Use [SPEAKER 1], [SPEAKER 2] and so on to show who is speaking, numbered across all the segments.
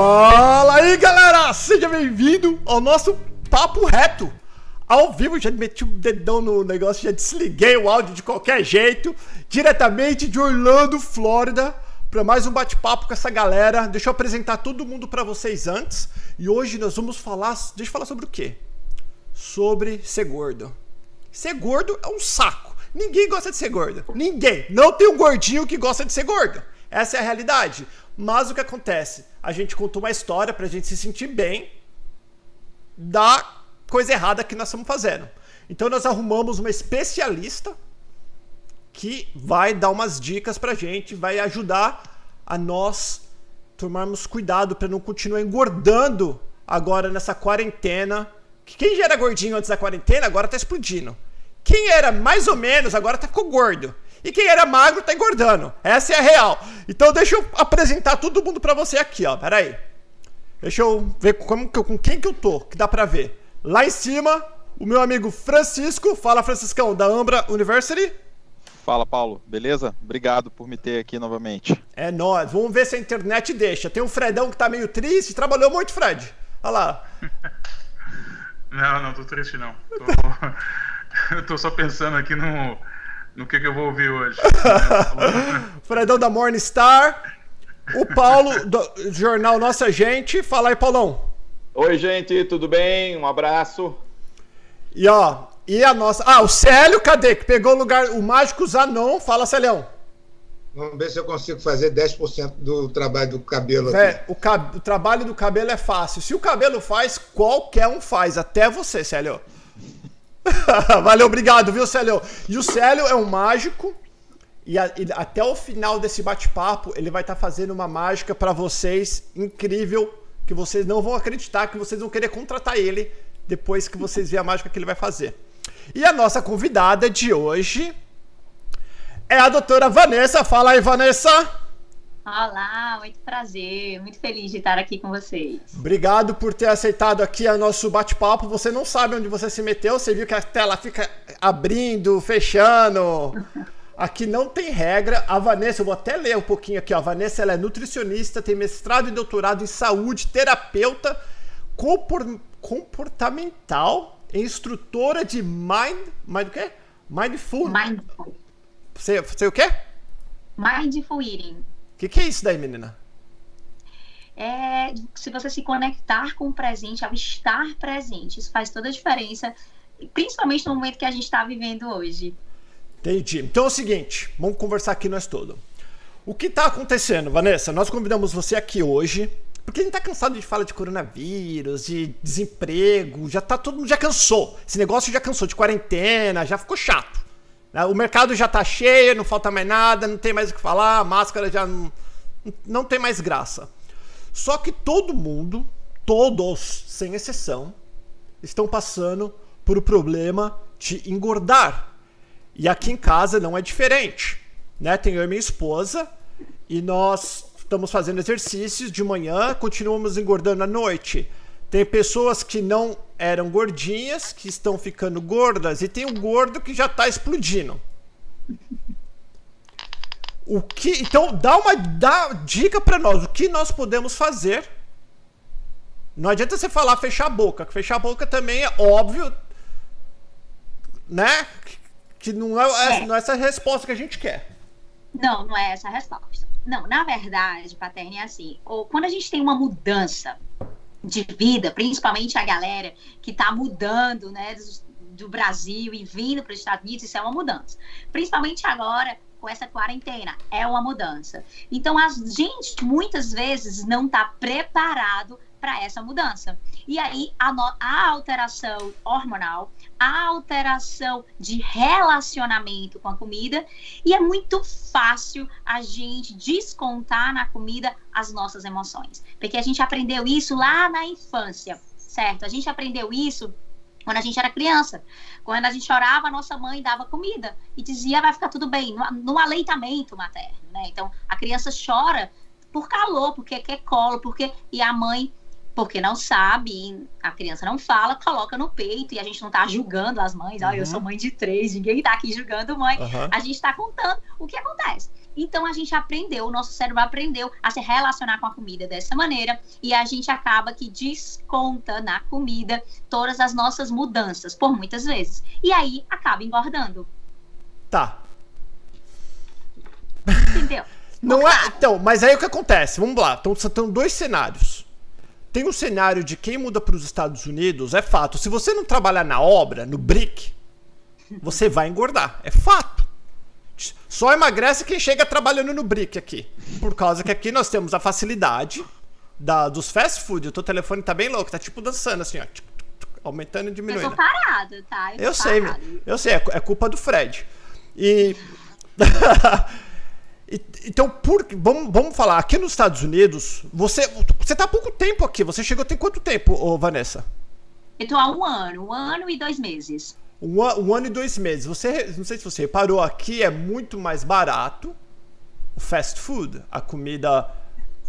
[SPEAKER 1] Fala aí, galera! Seja bem-vindo ao nosso Papo Reto. Ao vivo, já meti o dedão no negócio, já desliguei o áudio de qualquer jeito, diretamente de Orlando, Flórida, para mais um bate-papo com essa galera. Deixa eu apresentar todo mundo para vocês antes. E hoje nós vamos falar, deixa eu falar sobre o quê? Sobre ser gordo. Ser gordo é um saco. Ninguém gosta de ser gordo. Ninguém. Não tem um gordinho que gosta de ser gordo. Essa é a realidade. Mas o que acontece? A gente contou uma história pra gente se sentir bem da coisa errada que nós estamos fazendo. Então nós arrumamos uma especialista que vai dar umas dicas pra gente, vai ajudar a nós tomarmos cuidado para não continuar engordando agora nessa quarentena. Quem já era gordinho antes da quarentena agora tá explodindo. Quem era mais ou menos agora tá ficou gordo. E quem era magro tá engordando. Essa é a real. Então deixa eu apresentar todo mundo para você aqui, ó. Pera aí. Deixa eu ver como, com quem que eu tô, que dá pra ver. Lá em cima, o meu amigo Francisco. Fala, Franciscão, da Ambra University.
[SPEAKER 2] Fala, Paulo. Beleza? Obrigado por me ter aqui novamente.
[SPEAKER 1] É nóis. Vamos ver se a internet deixa. Tem o Fredão que tá meio triste. Trabalhou muito, Fred. Olha lá.
[SPEAKER 3] não, não tô triste, não. Tô... eu tô só pensando aqui no no que, que eu vou ouvir hoje.
[SPEAKER 1] Fredão da Morningstar. O Paulo, do jornal Nossa Gente. Fala aí, Paulão.
[SPEAKER 4] Oi, gente, tudo bem? Um abraço.
[SPEAKER 1] E ó, e a nossa. Ah, o Célio, cadê? Que pegou o lugar. O Mágico Zanon. Fala, Célio.
[SPEAKER 5] Vamos ver se eu consigo fazer 10% do trabalho do cabelo
[SPEAKER 1] aqui. o, cab o trabalho do cabelo é fácil. Se o cabelo faz, qualquer um faz. Até você, Célio. Valeu, obrigado, viu, Célio? E o Célio é um mágico. E, a, e até o final desse bate-papo, ele vai estar tá fazendo uma mágica para vocês incrível. Que vocês não vão acreditar, que vocês vão querer contratar ele depois que vocês verem a mágica que ele vai fazer. E a nossa convidada de hoje é a doutora Vanessa. Fala aí, Vanessa.
[SPEAKER 6] Olá, muito prazer, muito feliz de estar aqui com vocês.
[SPEAKER 1] Obrigado por ter aceitado aqui o nosso bate-papo. Você não sabe onde você se meteu, você viu que a tela fica abrindo, fechando. Aqui não tem regra. A Vanessa, eu vou até ler um pouquinho aqui. Ó. A Vanessa ela é nutricionista, tem mestrado e doutorado em saúde, terapeuta comportamental, instrutora de mind. Mind o quê? Mindful.
[SPEAKER 6] Mindful.
[SPEAKER 1] Você, você o quê?
[SPEAKER 6] Mindful eating.
[SPEAKER 1] O que, que é isso daí, menina?
[SPEAKER 6] É se você se conectar com o presente, ao estar presente. Isso faz toda a diferença, principalmente no momento que a gente está vivendo hoje.
[SPEAKER 1] Entendi. Então é o seguinte, vamos conversar aqui nós todos. O que está acontecendo, Vanessa? Nós convidamos você aqui hoje porque a gente tá cansado de falar de coronavírus, de desemprego, já tá todo mundo já cansou. Esse negócio já cansou de quarentena, já ficou chato. Né? O mercado já está cheio, não falta mais nada, não tem mais o que falar, a máscara já não, não tem mais graça. Só que todo mundo, todos, sem exceção, estão passando por o problema de engordar. E aqui em casa não é diferente. Né? Tenho eu e minha esposa e nós estamos fazendo exercícios de manhã, continuamos engordando à noite. Tem pessoas que não eram gordinhas, que estão ficando gordas, e tem um gordo que já está explodindo. O que, então dá uma dá dica para nós, o que nós podemos fazer? Não adianta você falar fechar a boca, fechar a boca também é óbvio, né? Que não é, é. não é essa resposta que a gente quer.
[SPEAKER 6] Não, não é essa a resposta. Não, na verdade, Paterno, é assim, ou quando a gente tem uma mudança de vida, principalmente a galera que está mudando, né, do, do, Brasil e vindo para os Estados Unidos, isso é uma mudança. Principalmente agora com essa quarentena, é uma mudança. Então a gente muitas vezes não está preparado para essa mudança. E aí a, no, a alteração hormonal, a alteração de relacionamento com a comida, e é muito fácil a gente descontar na comida as nossas emoções, porque a gente aprendeu isso lá na infância, certo? A gente aprendeu isso quando a gente era criança. Quando a gente chorava, a nossa mãe dava comida e dizia vai ficar tudo bem, no, no aleitamento materno, né? Então a criança chora por calor, porque quer colo, porque e a mãe porque não sabe, a criança não fala, coloca no peito e a gente não tá julgando as mães. Uhum. eu sou mãe de três, ninguém tá aqui julgando mãe. Uhum. A gente tá contando o que acontece. Então a gente aprendeu, o nosso cérebro aprendeu a se relacionar com a comida dessa maneira e a gente acaba que desconta na comida todas as nossas mudanças, por muitas vezes. E aí acaba engordando.
[SPEAKER 1] Tá.
[SPEAKER 6] Entendeu?
[SPEAKER 1] Não é. Então, mas aí o que acontece? Vamos lá. Então, são dois cenários. Tem um cenário de quem muda para os Estados Unidos, é fato. Se você não trabalhar na obra, no brick, você vai engordar. É fato. Só emagrece quem chega trabalhando no brick aqui. Por causa que aqui nós temos a facilidade da, dos fast food. O teu telefone tá bem louco, tá tipo dançando assim, ó. Aumentando e diminuindo. Eu
[SPEAKER 6] tô parado, tá?
[SPEAKER 1] Eu, eu sei, parado. eu sei, é, é culpa do Fred. E. Então, por, vamos, vamos falar, aqui nos Estados Unidos, você você tá há pouco tempo aqui. Você chegou tem quanto tempo, ô, Vanessa?
[SPEAKER 6] Eu tô há um ano, um ano e dois meses.
[SPEAKER 1] Um, um, ano e dois meses. Você, não sei se você reparou, aqui é muito mais barato o fast food, a comida,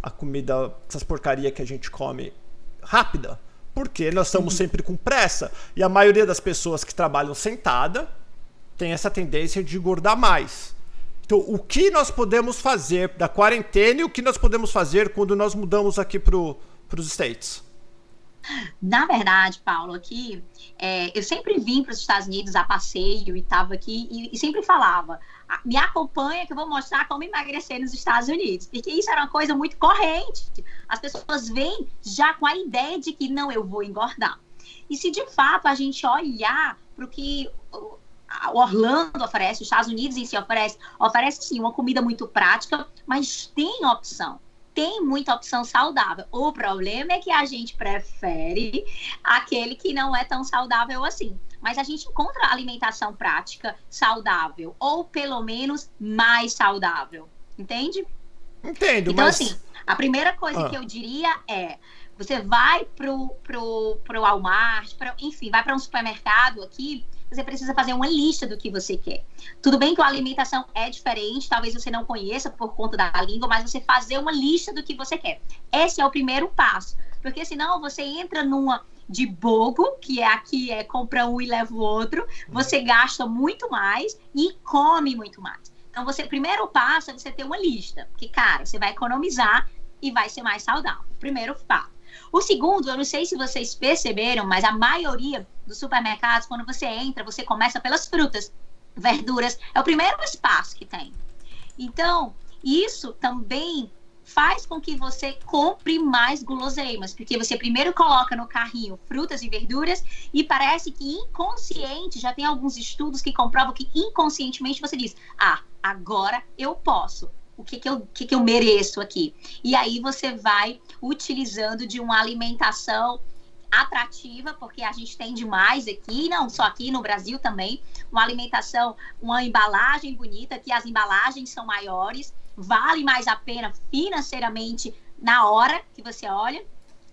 [SPEAKER 1] a comida, essas porcaria que a gente come rápida, porque nós estamos uhum. sempre com pressa e a maioria das pessoas que trabalham sentada tem essa tendência de engordar mais. Então, o que nós podemos fazer da quarentena e o que nós podemos fazer quando nós mudamos aqui para os States?
[SPEAKER 6] Na verdade, Paulo, aqui é, eu sempre vim para os Estados Unidos a passeio e estava aqui e, e, sempre falava: me acompanha que eu vou mostrar como emagrecer nos Estados Unidos. Porque isso era uma coisa muito corrente. As pessoas vêm já com a ideia de que não, eu vou engordar. E se de fato a gente olhar para o que Orlando oferece, os Estados Unidos em si oferece, oferece sim uma comida muito prática, mas tem opção tem muita opção saudável. O problema é que a gente prefere aquele que não é tão saudável assim. Mas a gente encontra alimentação prática saudável, ou pelo menos mais saudável. Entende?
[SPEAKER 1] Entendo,
[SPEAKER 6] então,
[SPEAKER 1] mas...
[SPEAKER 6] assim, a primeira coisa ah. que eu diria é: você vai pro, pro, pro Walmart, pro, enfim, vai para um supermercado aqui você precisa fazer uma lista do que você quer. Tudo bem que a alimentação é diferente, talvez você não conheça por conta da língua, mas você fazer uma lista do que você quer. Esse é o primeiro passo. Porque senão você entra numa de bogo, que é aqui é compra um e leva o outro, você gasta muito mais e come muito mais. Então, você primeiro passo é você ter uma lista, porque cara, você vai economizar e vai ser mais saudável. Primeiro passo. O segundo, eu não sei se vocês perceberam, mas a maioria dos supermercados, quando você entra, você começa pelas frutas, verduras, é o primeiro espaço que tem. Então, isso também faz com que você compre mais guloseimas, porque você primeiro coloca no carrinho frutas e verduras e parece que inconsciente, já tem alguns estudos que comprovam que inconscientemente você diz: "Ah, agora eu posso" o que, que, eu, que, que eu mereço aqui. E aí você vai utilizando de uma alimentação atrativa, porque a gente tem demais aqui, não só aqui no Brasil também, uma alimentação, uma embalagem bonita, que as embalagens são maiores, vale mais a pena financeiramente na hora que você olha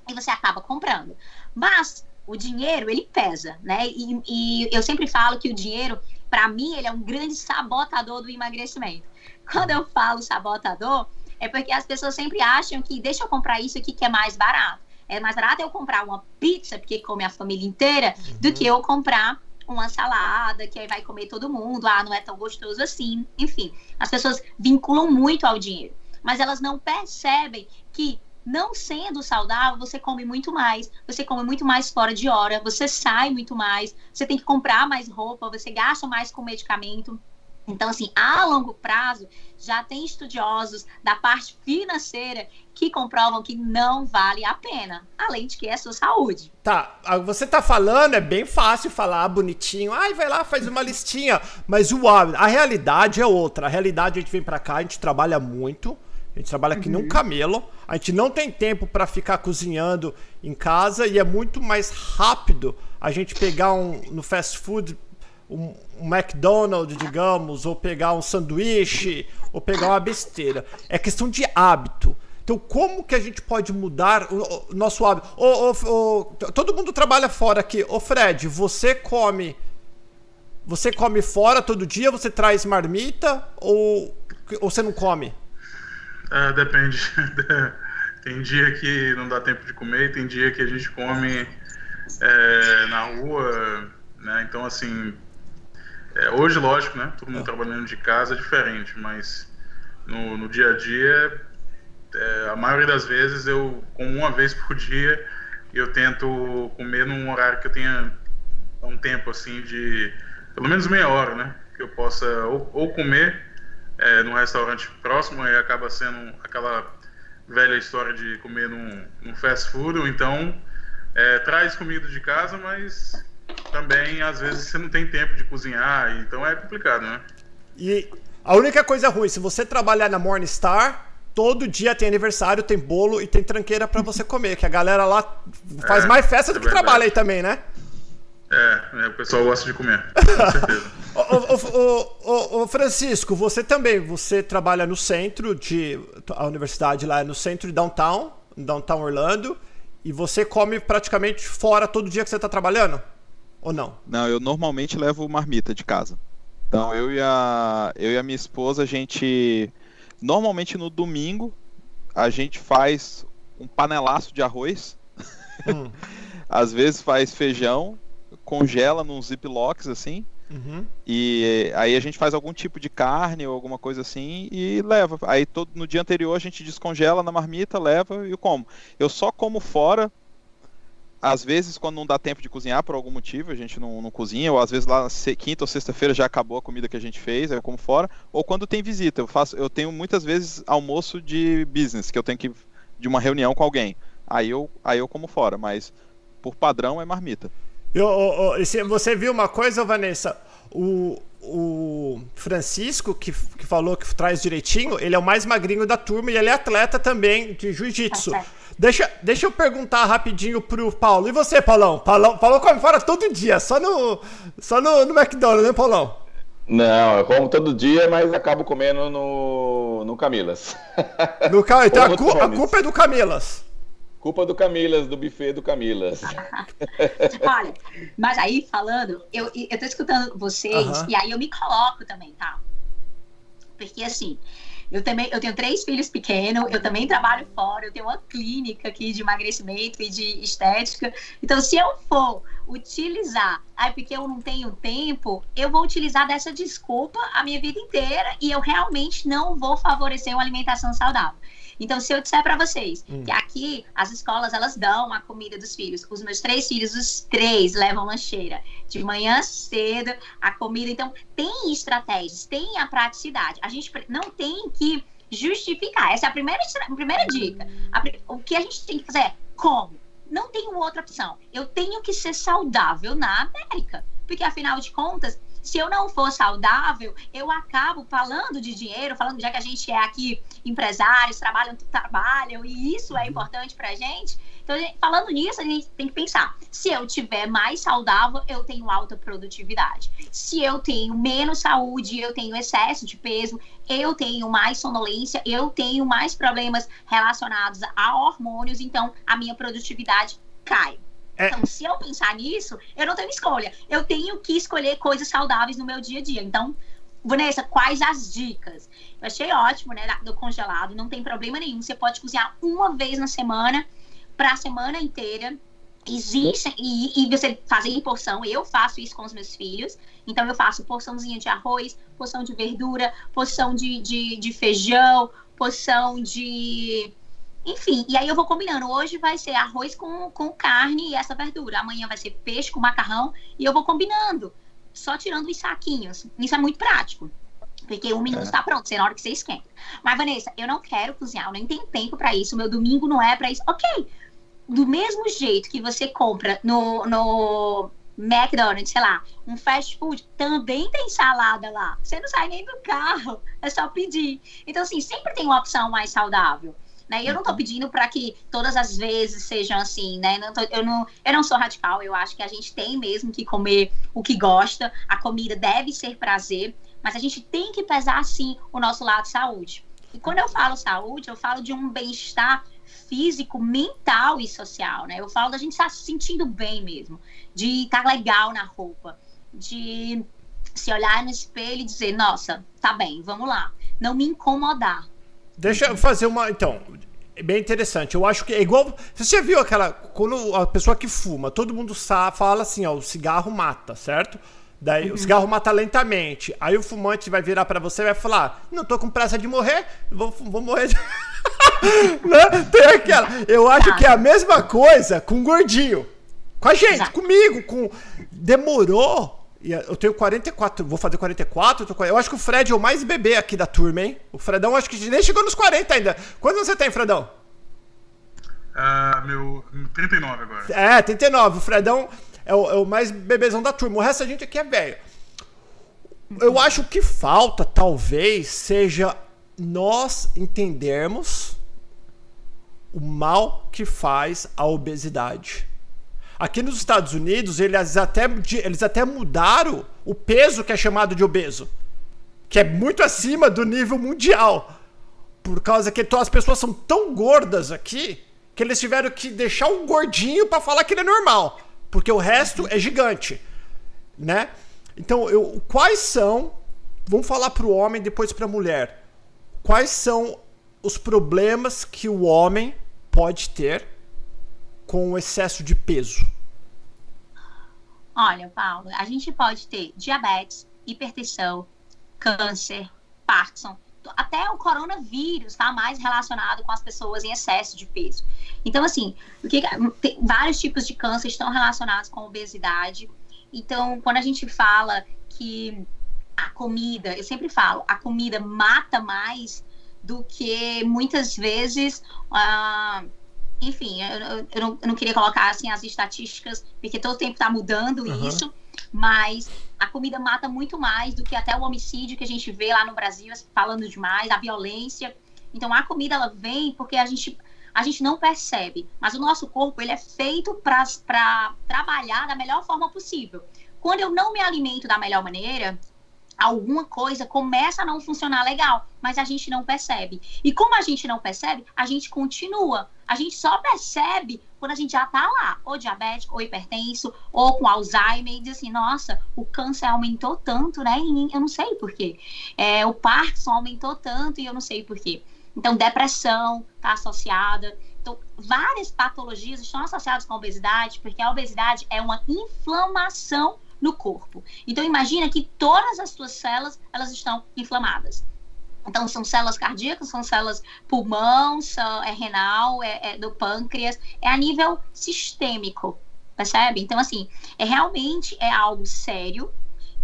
[SPEAKER 6] e você acaba comprando. Mas o dinheiro, ele pesa, né? E, e eu sempre falo que o dinheiro, para mim, ele é um grande sabotador do emagrecimento. Quando eu falo sabotador, é porque as pessoas sempre acham que deixa eu comprar isso aqui que é mais barato. É mais barato eu comprar uma pizza, porque come a família inteira, uhum. do que eu comprar uma salada, que aí vai comer todo mundo, ah, não é tão gostoso assim. Enfim, as pessoas vinculam muito ao dinheiro, mas elas não percebem que não sendo saudável, você come muito mais, você come muito mais fora de hora, você sai muito mais, você tem que comprar mais roupa, você gasta mais com medicamento. Então, assim, a longo prazo, já tem estudiosos da parte financeira que comprovam que não vale a pena, além de que é sua saúde.
[SPEAKER 1] Tá, você tá falando, é bem fácil falar bonitinho, ai, vai lá, faz uma listinha, mas o a realidade é outra. A realidade, a gente vem para cá, a gente trabalha muito, a gente trabalha aqui uhum. num camelo, a gente não tem tempo para ficar cozinhando em casa e é muito mais rápido a gente pegar um no fast food um, um McDonald's, digamos, ou pegar um sanduíche, ou pegar uma besteira. É questão de hábito. Então, como que a gente pode mudar o, o nosso hábito? O, o, todo mundo trabalha fora aqui. Ô, Fred, você come. Você come fora todo dia? Você traz marmita? Ou, ou você não come?
[SPEAKER 3] É, depende. tem dia que não dá tempo de comer, tem dia que a gente come é, na rua, né? Então, assim, é, hoje, lógico, né? Todo mundo é. trabalhando de casa é diferente, mas no, no dia a dia, é, a maioria das vezes eu como uma vez por dia eu tento comer num horário que eu tenha um tempo assim de pelo menos meia hora, né? Que eu possa ou, ou comer é, num restaurante próximo e acaba sendo aquela velha história de comer num, num fast food, ou então é, traz comida de casa, mas também às vezes você não tem tempo de cozinhar, então é complicado, né?
[SPEAKER 1] E a única coisa ruim, se você trabalhar na Morningstar, todo dia tem aniversário, tem bolo e tem tranqueira para você comer, que a galera lá faz é, mais festa do é que verdade. trabalha aí também, né?
[SPEAKER 3] É, é, o pessoal gosta de comer, com certeza.
[SPEAKER 1] ô, ô, ô, Francisco, você também, você trabalha no centro de. A universidade lá é no centro de downtown, downtown Orlando, e você come praticamente fora todo dia que você está trabalhando? Ou não?
[SPEAKER 2] Não, eu normalmente levo marmita de casa. Então eu e a, eu e a minha esposa, a gente Normalmente no domingo a gente faz um panelaço de arroz. Hum. Às vezes faz feijão, congela num ziplocs assim. Uhum. E aí a gente faz algum tipo de carne ou alguma coisa assim e leva. Aí todo, no dia anterior a gente descongela na marmita, leva e como. Eu só como fora às vezes, quando não dá tempo de cozinhar por algum motivo, a gente não, não cozinha, ou às vezes lá quinta ou sexta-feira já acabou a comida que a gente fez, eu como fora, ou quando tem visita. Eu faço, eu tenho muitas vezes almoço de business, que eu tenho que de uma reunião com alguém. Aí eu, aí eu como fora, mas por padrão é marmita.
[SPEAKER 1] Eu, eu, você viu uma coisa, Vanessa? O, o Francisco, que, que falou que traz direitinho, ele é o mais magrinho da turma e ele é atleta também de jiu-jitsu. Deixa, deixa eu perguntar rapidinho pro Paulo. E você, Paulão? Paulão, Paulão come fora todo dia, só no, só no, no McDonald's, né, Paulão?
[SPEAKER 4] Não, eu como todo dia, mas acabo comendo no, no Camilas.
[SPEAKER 1] No, então a, cu, a culpa é do Camilas.
[SPEAKER 4] Culpa do Camilas, do buffet do Camilas.
[SPEAKER 6] Olha, mas aí falando, eu, eu tô escutando vocês e aí eu me coloco também, tá? Porque assim, eu também eu tenho três filhos pequenos, eu também trabalho fora, eu tenho uma clínica aqui de emagrecimento e de estética. Então, se eu for utilizar, aí porque eu não tenho tempo, eu vou utilizar dessa desculpa a minha vida inteira e eu realmente não vou favorecer uma alimentação saudável. Então, se eu disser para vocês hum. que aqui as escolas elas dão a comida dos filhos, os meus três filhos, os três levam lancheira de manhã cedo, a comida. Então, tem estratégias, tem a praticidade. A gente não tem que justificar. Essa é a primeira, a primeira dica. A, o que a gente tem que fazer é como? Não tenho outra opção. Eu tenho que ser saudável na América. Porque, afinal de contas, se eu não for saudável, eu acabo falando de dinheiro, falando já que a gente é aqui empresários, trabalham, trabalham, e isso é uhum. importante pra gente. Então, falando nisso, a gente tem que pensar: se eu tiver mais saudável, eu tenho alta produtividade. Se eu tenho menos saúde, eu tenho excesso de peso, eu tenho mais sonolência, eu tenho mais problemas relacionados a hormônios, então a minha produtividade cai. É... Então, se eu pensar nisso, eu não tenho escolha. Eu tenho que escolher coisas saudáveis no meu dia a dia. Então, Vanessa, quais as dicas? Eu achei ótimo, né, do congelado, não tem problema nenhum. Você pode cozinhar uma vez na semana, para a semana inteira. Existe, e, e você fazer em porção, eu faço isso com os meus filhos. Então, eu faço porçãozinha de arroz, porção de verdura, porção de, de, de feijão, porção de enfim, e aí eu vou combinando. Hoje vai ser arroz com, com carne e essa verdura. Amanhã vai ser peixe com macarrão e eu vou combinando. Só tirando os saquinhos. Isso é muito prático. Porque um minuto está é. pronto, ser na hora que você esquenta. Mas, Vanessa, eu não quero cozinhar, eu nem tenho tempo para isso. Meu domingo não é para isso. Ok. Do mesmo jeito que você compra no, no McDonald's, sei lá, um fast food, também tem salada lá. Você não sai nem do carro, é só pedir. Então, assim, sempre tem uma opção mais saudável. Né? E eu não estou uhum. pedindo para que todas as vezes sejam assim, né? Não tô, eu, não, eu não sou radical, eu acho que a gente tem mesmo que comer o que gosta, a comida deve ser prazer, mas a gente tem que pesar, sim, o nosso lado de saúde. E quando eu falo saúde, eu falo de um bem-estar físico, mental e social, né? Eu falo da gente estar se sentindo bem mesmo, de estar legal na roupa, de se olhar no espelho e dizer, nossa, tá bem, vamos lá. Não me incomodar,
[SPEAKER 1] Deixa eu fazer uma. Então, é bem interessante. Eu acho que é igual. Você já viu aquela. Quando a pessoa que fuma, todo mundo sabe, fala assim, ó, o cigarro mata, certo? Daí o cigarro mata lentamente. Aí o fumante vai virar pra você e vai falar: Não tô com pressa de morrer, vou, vou morrer. de-" Né? Tem aquela. Eu acho que é a mesma coisa com o gordinho. Com a gente,
[SPEAKER 6] Exato.
[SPEAKER 1] comigo, com. Demorou. E Eu tenho 44, vou fazer 44. Eu, eu acho que o Fred é o mais bebê aqui da turma, hein? O Fredão acho que nem chegou nos 40 ainda. Quantos você tem, Fredão?
[SPEAKER 3] Ah, meu 39 agora.
[SPEAKER 1] É, 39. O Fredão é o, é o mais bebezão da turma. O resto da gente aqui é velho. Eu acho que falta, talvez, seja nós entendermos o mal que faz a obesidade. Aqui nos Estados Unidos, eles até, eles até mudaram o peso que é chamado de obeso. Que é muito acima do nível mundial. Por causa que to- as pessoas são tão gordas aqui que eles tiveram que deixar o gordinho pra falar que ele é normal. Porque o resto é gigante. Né? Então, eu, quais são. Vamos falar pro homem, depois pra mulher. Quais são os problemas que o homem pode ter com o excesso de peso?
[SPEAKER 6] Olha, Paulo, a gente pode ter diabetes, hipertensão, câncer, Parkinson, até o coronavírus está mais relacionado com as pessoas em excesso de peso. Então, assim, que, tem vários tipos de câncer estão relacionados com obesidade. Então, quando a gente fala que a comida, eu sempre falo, a comida mata mais do que muitas vezes. ah, enfim, eu, eu- eu não, eu não queria colocar assim as estatísticas, porque todo tempo está mudando
[SPEAKER 1] Aham.
[SPEAKER 6] isso, mas a comida mata muito mais do que até o homicídio que a gente vê lá no Brasil, falando demais, a violência. Então a comida ela vem porque a gente a gente não percebe, mas o nosso corpo ele é feito para trabalhar da melhor forma possível. Quando eu não me alimento da melhor maneira, alguma coisa começa a não funcionar legal, mas a gente não percebe. E como a gente não percebe, a gente continua. A gente só percebe quando a gente já tá lá, ou diabético, ou hipertenso, ou com Alzheimer, e diz assim, nossa, o câncer aumentou tanto, né? E eu não sei por quê. É, o Parkinson aumentou tanto e eu não sei por quê. Então, depressão está associada. Então, várias patologias estão associadas com a obesidade, porque a obesidade é uma inflamação no corpo. Então, imagina que todas as suas células, elas estão inflamadas. Então, são células cardíacas, são células pulmão, são, é renal, é, é do pâncreas, é a nível sistêmico, percebe? Então, assim, é realmente é algo sério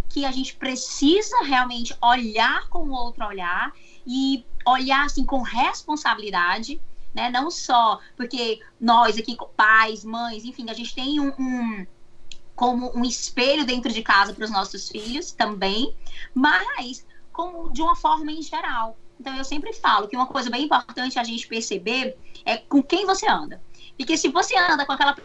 [SPEAKER 6] que a gente precisa realmente olhar com outro olhar e olhar assim com responsabilidade, né? Não só porque nós aqui, pais, mães, enfim, a gente tem um, um como um espelho dentro de casa para os nossos filhos também, mas como de uma forma em geral. Então eu sempre falo que uma coisa bem importante a gente perceber é com quem você anda. Porque se você anda com aquela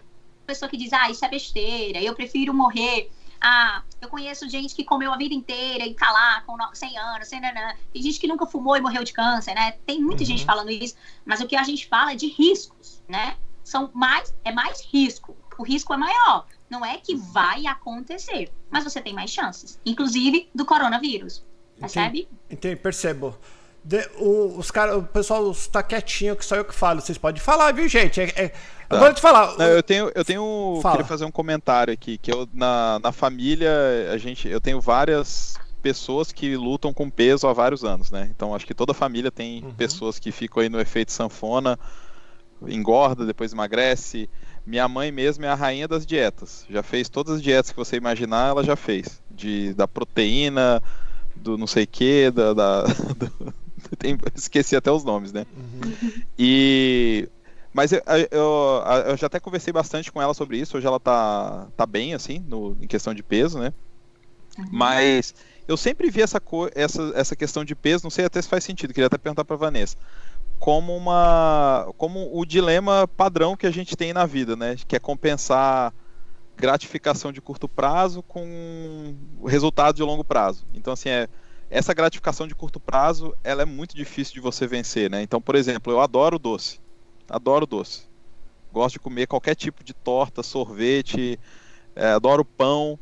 [SPEAKER 6] pessoa que diz, ah, isso é besteira, eu prefiro morrer. Ah, eu conheço gente que comeu a vida inteira e tá lá com 100 anos, 100 nanã. Tem gente que nunca fumou e morreu de câncer, né? Tem muita
[SPEAKER 1] Uhum.
[SPEAKER 6] gente falando isso, mas o que a gente fala é de riscos, né? São mais, é mais risco. O risco é maior. Não é que vai acontecer, mas você tem mais chances, inclusive do coronavírus. Percebe?
[SPEAKER 1] Entendi, percebo. De- o, os cara, o pessoal está quietinho, que só eu que falo. Vocês podem falar, viu, gente? É, é- Agora te falar.
[SPEAKER 2] Não, eu tenho, eu tenho,
[SPEAKER 1] Fala.
[SPEAKER 2] queria fazer um comentário aqui, que eu na, na família a gente, eu tenho várias pessoas que lutam com peso há vários anos, né? Então acho que toda família tem
[SPEAKER 1] Uhum.
[SPEAKER 2] pessoas que ficam aí no efeito sanfona, engorda, depois emagrece. Minha mãe mesmo é a rainha das dietas. Já fez todas as dietas que você imaginar, ela já fez. De da proteína, do não sei que, da, da do- tem- esqueci até os nomes, né?
[SPEAKER 1] Uhum.
[SPEAKER 2] E mas eu, eu, eu já até conversei bastante com ela sobre isso. Hoje ela tá, tá bem, assim, no, em questão de peso, né? Mas eu sempre vi essa, co essa, essa questão de peso, não sei até se faz sentido, queria até perguntar pra Vanessa. Como uma. Como o dilema padrão que a gente tem na vida, né? Que é compensar gratificação de curto prazo com resultado de longo prazo. Então, assim, é, essa gratificação de curto prazo, ela é muito difícil de você vencer, né? Então, por exemplo, eu adoro doce. Adoro doce. Gosto de comer qualquer tipo de torta, sorvete, é, adoro pão.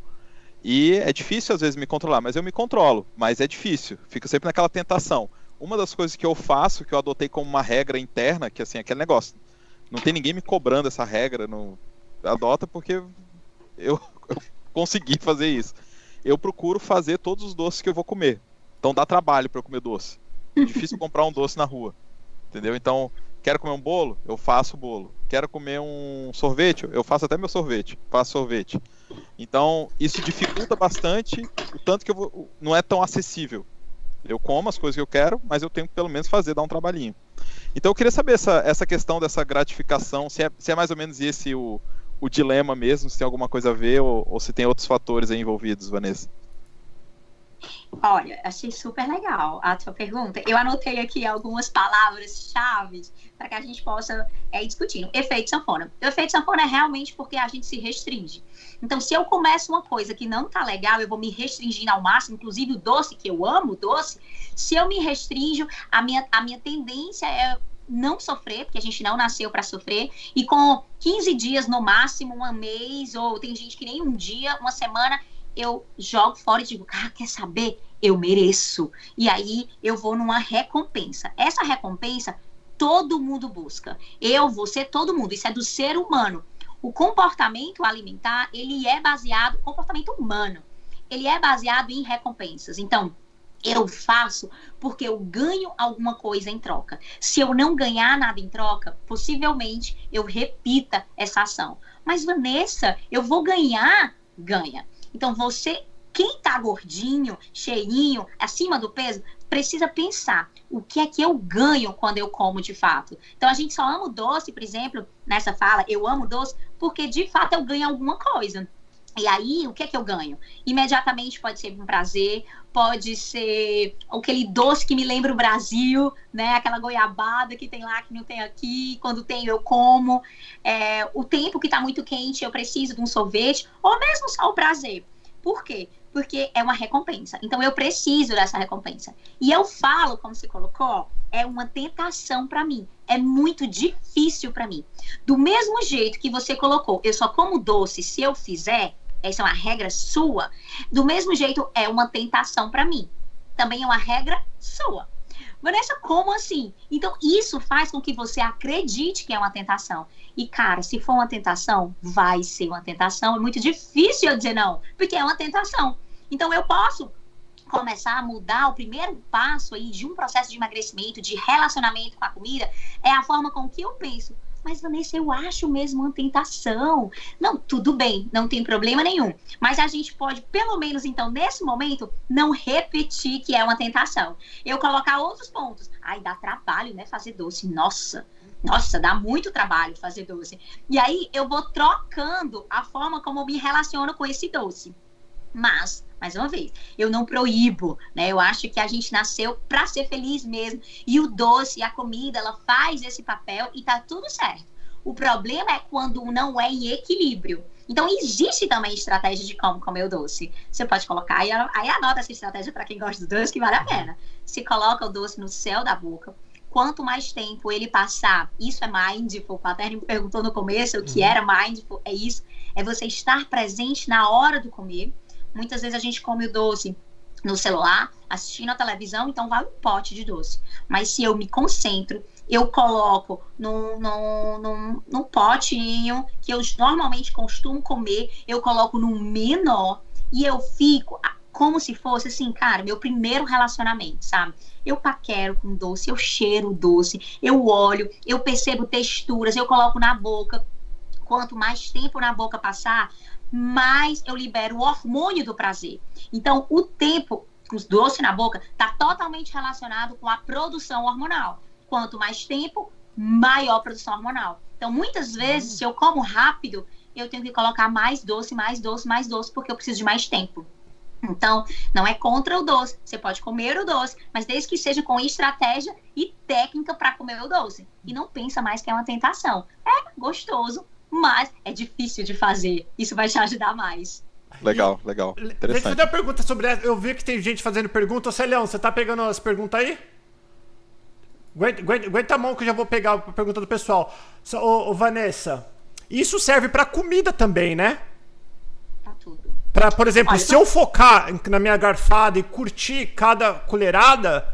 [SPEAKER 2] E é difícil às vezes me controlar, mas eu me controlo. Mas é difícil, fico sempre naquela tentação. Uma das coisas que eu faço, que eu adotei como uma regra interna, que assim, aquele negócio. Não tem ninguém me cobrando essa regra, não adota porque eu, eu consegui fazer isso. eu procuro fazer todos os doces que eu vou comer. Então dá trabalho para eu comer doce. Difícil comprar um doce na rua. Entendeu? Então, quero comer um bolo? Eu faço o bolo. Quero comer um sorvete? Eu faço até meu sorvete. Faço sorvete. Então, isso dificulta bastante, o tanto que eu vou, não é tão acessível. Eu como as coisas que eu quero, mas eu tenho que pelo menos fazer, dar um trabalhinho. Então eu queria saber essa, essa questão dessa gratificação, se é, se é mais ou menos esse o, o dilema mesmo, se tem alguma coisa a ver ou, ou se tem outros fatores envolvidos, Vanessa.
[SPEAKER 6] Olha, achei super legal a tua pergunta. Eu anotei aqui algumas palavras-chave para que a gente possa é, ir discutindo. Efeito sanfona. O efeito sanfona é realmente porque a gente se restringe. Então, se eu começo uma coisa que não tá legal, eu vou me restringindo ao máximo, inclusive o doce, que eu amo doce. Se eu me restringo, a minha, a minha tendência é não sofrer, porque a gente não nasceu para sofrer, e com 15 dias no máximo, um mês, ou tem gente que nem um dia, uma semana, eu jogo fora e digo, cara, quer saber? Eu mereço. E aí eu vou numa recompensa. Essa recompensa todo mundo busca. Eu, você, todo mundo. Isso é do ser humano. O comportamento alimentar, ele é baseado, comportamento humano, ele é baseado em recompensas. Então, eu faço porque eu ganho alguma coisa em troca. Se eu não ganhar nada em troca, possivelmente eu repita essa ação. Mas Vanessa, eu vou ganhar, ganha. Então você, quem tá gordinho, cheinho, acima do peso, precisa pensar o que é que eu ganho quando eu como de fato. Então a gente só ama o doce, por exemplo, nessa fala, eu amo doce, porque de fato eu ganho alguma coisa. E aí, o que é que eu ganho? Imediatamente pode ser um prazer, pode ser aquele doce que me lembra o Brasil, né? Aquela goiabada que tem lá que não tem aqui. Quando tem, eu como. É, o tempo que está muito quente, eu preciso de um sorvete, ou mesmo só o prazer. Por quê? Porque é uma recompensa. Então eu preciso dessa recompensa. E eu falo, como você colocou, é uma tentação para mim. É muito difícil para mim. Do mesmo jeito que você colocou, eu só como doce se eu fizer essa é uma regra sua, do mesmo jeito é uma tentação para mim. Também é uma regra sua. Vanessa, como assim? Então, isso faz com que você acredite que é uma tentação. E, cara, se for uma tentação, vai ser uma tentação. É muito difícil eu dizer não, porque é uma tentação. Então, eu posso começar a mudar o primeiro passo aí de um processo de emagrecimento, de relacionamento com a comida, é a forma com que eu penso mas Vanessa, eu acho mesmo uma tentação. Não, tudo bem, não tem problema nenhum. Mas a gente pode, pelo menos então, nesse momento, não repetir que é uma tentação. Eu colocar outros pontos. Ai, dá trabalho, né, fazer doce. Nossa, nossa, dá muito trabalho fazer doce. E aí eu vou trocando a forma como eu me relaciono com esse doce. Mas mais uma vez, eu não proíbo, né? Eu acho que a gente nasceu para ser feliz mesmo. E o doce, a comida, ela faz esse papel e tá tudo certo. O problema é quando não é em equilíbrio. Então, existe também estratégia de como comer o doce. Você pode colocar, aí, aí anota essa estratégia para quem gosta do doce, que vale a pena. Se coloca o doce no céu da boca. Quanto mais tempo ele passar, isso é mindful. O Paterno me perguntou no começo o que uhum. era mindful. É isso. É você estar presente na hora do comer Muitas vezes a gente come o doce no celular, assistindo a televisão, então vai um pote de doce. Mas se eu me concentro, eu coloco num, num, num, num potinho que eu normalmente costumo comer, eu coloco num menor e eu fico como se fosse assim, cara, meu primeiro relacionamento, sabe? Eu paquero com doce, eu cheiro doce, eu olho, eu percebo texturas, eu coloco na boca. Quanto mais tempo na boca passar, mais eu libero o hormônio do prazer. Então, o tempo, os doces na boca, está totalmente relacionado com a produção hormonal. Quanto mais tempo, maior produção hormonal. Então, muitas vezes, se eu como rápido, eu tenho que colocar mais doce, mais doce, mais doce, porque eu preciso de mais tempo. Então, não é contra o doce. Você pode comer o doce, mas desde que seja com estratégia e técnica para comer o doce. E não pensa mais que é uma tentação. É gostoso, mas é difícil de fazer. Isso vai te ajudar mais.
[SPEAKER 2] Legal, legal. Interessante. Deixa eu
[SPEAKER 1] fazer uma pergunta sobre essa. Eu vi que tem gente fazendo pergunta. Ô, Celião, você tá pegando as perguntas aí? Aguenta, aguenta, aguenta, a mão que eu já vou pegar a pergunta do pessoal. Ô, ô Vanessa, isso serve para comida também, né?
[SPEAKER 6] Pra tudo.
[SPEAKER 1] Pra, por exemplo, Olha, se eu focar na minha garfada e curtir cada colherada,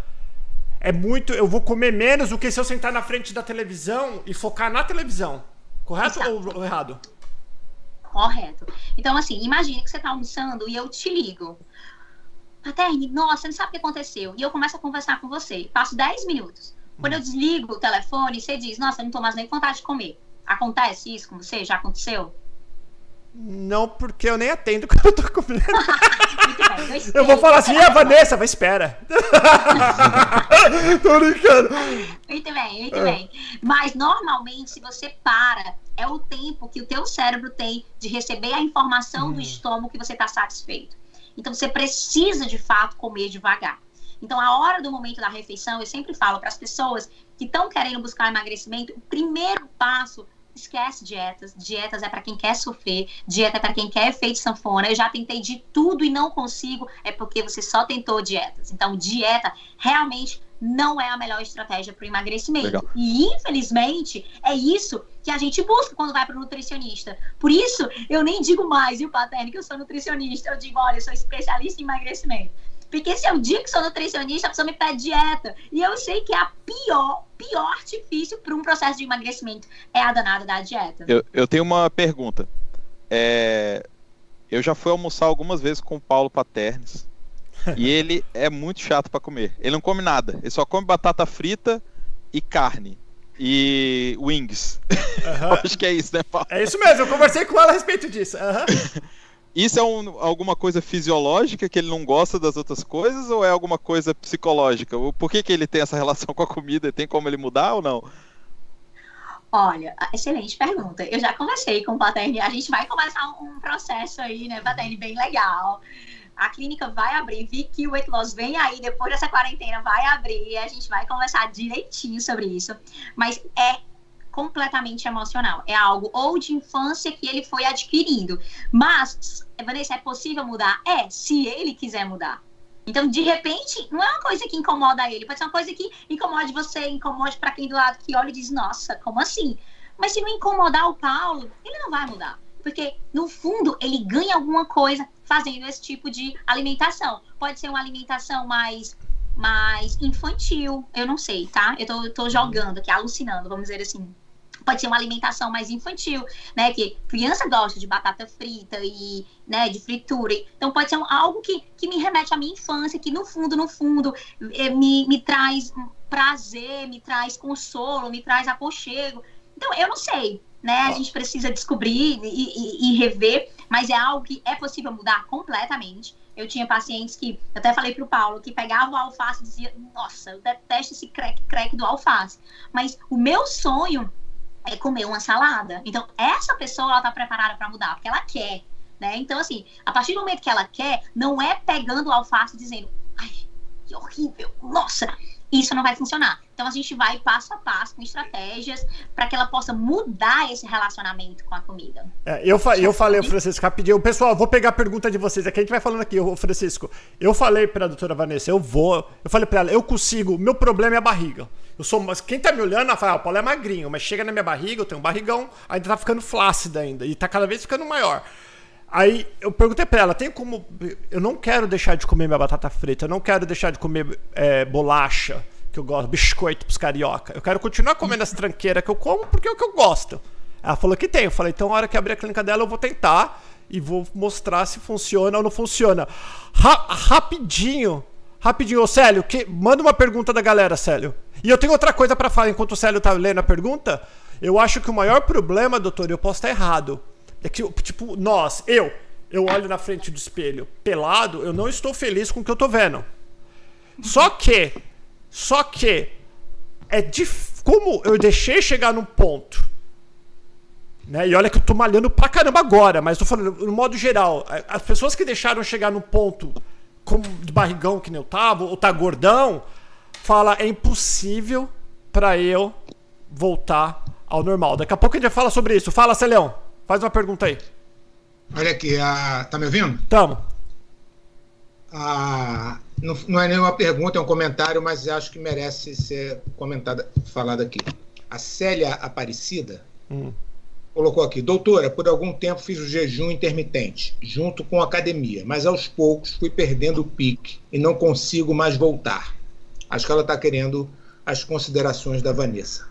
[SPEAKER 1] é muito. Eu vou comer menos do que se eu sentar na frente da televisão e focar na televisão. Correto Exato. ou errado?
[SPEAKER 6] Correto. Então, assim, imagine que você tá almoçando e eu te ligo. Paterne, nossa, não sabe o que aconteceu. E eu começo a conversar com você. Passo 10 minutos. Quando eu desligo o telefone, você diz, nossa, eu não tô mais nem com vontade de comer. Acontece isso com você? Já aconteceu?
[SPEAKER 1] Não, porque eu nem atendo quando eu tô comendo.
[SPEAKER 6] Muito bem, eu
[SPEAKER 1] vou falar assim, e a Vanessa? Vai, espera. tô brincando.
[SPEAKER 6] Muito bem, muito bem. Mas normalmente, se você para, é o tempo que o teu cérebro tem de receber a informação do estômago que você está satisfeito. Então você precisa de fato comer devagar. Então a hora do momento da refeição, eu sempre falo para as pessoas que estão querendo buscar emagrecimento, o primeiro passo Esquece dietas. Dietas é para quem quer sofrer. Dieta é para quem quer efeito sanfona. Eu já tentei de tudo e não consigo. É porque você só tentou dietas. Então, dieta realmente não é a melhor estratégia para o emagrecimento.
[SPEAKER 2] Legal.
[SPEAKER 6] E, infelizmente, é isso que a gente busca quando vai para o nutricionista. Por isso, eu nem digo mais, viu, Paterno, que eu sou nutricionista. Eu digo, olha, eu sou especialista em emagrecimento. Porque se eu digo que sou nutricionista, a pessoa me pede dieta. E eu sei que a pior, pior artifício para um processo de emagrecimento é a danada da dieta.
[SPEAKER 2] Eu, eu tenho uma pergunta. É, eu já fui almoçar algumas vezes com o Paulo Paternes. e ele é muito chato para comer. Ele não come nada. Ele só come batata frita e carne. E wings. Acho que é isso, né, Paulo?
[SPEAKER 1] É isso mesmo, eu conversei com ela a respeito disso. Aham.
[SPEAKER 2] Isso é um- alguma coisa fisiológica que ele não gosta das outras coisas ou é alguma coisa psicológica? Por que, que ele tem essa relação com a comida? Tem como ele mudar ou não?
[SPEAKER 6] Olha, excelente pergunta. Eu já conversei com o Paterni. A gente vai começar um processo aí, né, Paterni, bem legal. A clínica vai abrir, vi que o Weight Loss vem aí, depois dessa quarentena vai abrir, a gente vai conversar direitinho sobre isso. Mas é completamente emocional. É algo ou de infância que ele foi adquirindo. Mas, Vanessa, é possível mudar? É, se ele quiser mudar. Então, de repente, não é uma coisa que incomoda ele, pode ser uma coisa que incomode você, incomode para quem do lado que olha e diz, nossa, como assim? Mas se não incomodar o Paulo, ele não vai mudar. Porque, no fundo, ele ganha alguma coisa fazendo esse tipo de alimentação. Pode ser uma alimentação mais, mais infantil, eu não sei, tá? Eu tô, tô jogando aqui, alucinando, vamos dizer assim. Pode ser uma alimentação mais infantil, né? Que criança gosta de batata frita e, né, de fritura. Então pode ser algo que, que me remete à minha infância, que no fundo, no fundo, eh, me, me traz prazer, me traz consolo, me traz aconchego. Então, eu não sei, né? A gente precisa descobrir e, e- e rever, mas é algo que é possível mudar completamente. Eu tinha pacientes que, eu até falei pro Paulo, que pegavam o alface e dizia, nossa, eu detesto esse crack-crack do alface. Mas o meu sonho é comer uma salada. Então, essa pessoa, ela tá preparada para mudar, porque ela quer, né? Então, assim, a partir do momento que ela quer, não é pegando o alface e dizendo, ai, que horrível, nossa, isso não vai funcionar. Então, a gente vai passo a passo com estratégias para que ela possa mudar esse relacionamento com a comida.
[SPEAKER 1] É, eu, fa eu falei, o Francisco, rapidinho. Pessoal, vou pegar a pergunta de vocês aqui. A gente vai falando aqui, ô Francisco. Eu falei pra doutora Vanessa, eu vou. Eu falei pra ela, eu consigo. Meu problema é a barriga. Eu sou. Mas quem tá me olhando, ela fala, ah, o Paulo é magrinho, mas chega na minha barriga, eu tenho um barrigão, ainda tá ficando flácida ainda. E tá cada vez ficando maior. Aí eu perguntei pra ela, tem como. Eu não quero deixar de comer minha batata frita, eu não quero deixar de comer é, bolacha, que eu gosto, biscoito pros carioca. Eu quero continuar comendo essa tranqueira que eu como porque é o que eu gosto. Ela falou que tem. Eu falei, então, na hora que abrir a clínica dela, eu vou tentar e vou mostrar se funciona ou não funciona. Ra- rapidinho, rapidinho, ô Célio, que... manda uma pergunta da galera, Célio. E eu tenho outra coisa pra falar enquanto o Célio tá lendo a pergunta. Eu acho que o maior problema, doutor, eu posso estar errado. É que, tipo, nós, eu, eu olho na frente do espelho pelado, eu não estou feliz com o que eu tô vendo. Só que, só que, é dif... como eu deixei chegar num ponto né? E olha que eu tô malhando pra caramba agora, mas tô falando no modo geral. As pessoas que deixaram chegar no ponto como de barrigão que nem eu tava, ou tá gordão, fala é impossível pra eu voltar ao normal. Daqui a pouco a gente vai falar sobre isso. Fala, Celão. Faz uma pergunta aí.
[SPEAKER 5] Olha aqui, a... tá me ouvindo?
[SPEAKER 1] Tamo.
[SPEAKER 5] A... Não, não é nenhuma pergunta, é um comentário, mas acho que merece ser comentada, falado aqui. A Célia Aparecida
[SPEAKER 1] Hum.
[SPEAKER 5] colocou aqui, doutora, por algum tempo fiz o jejum intermitente, junto com a academia, mas aos poucos fui perdendo o pique e não consigo mais voltar. Acho que ela está querendo as considerações da Vanessa.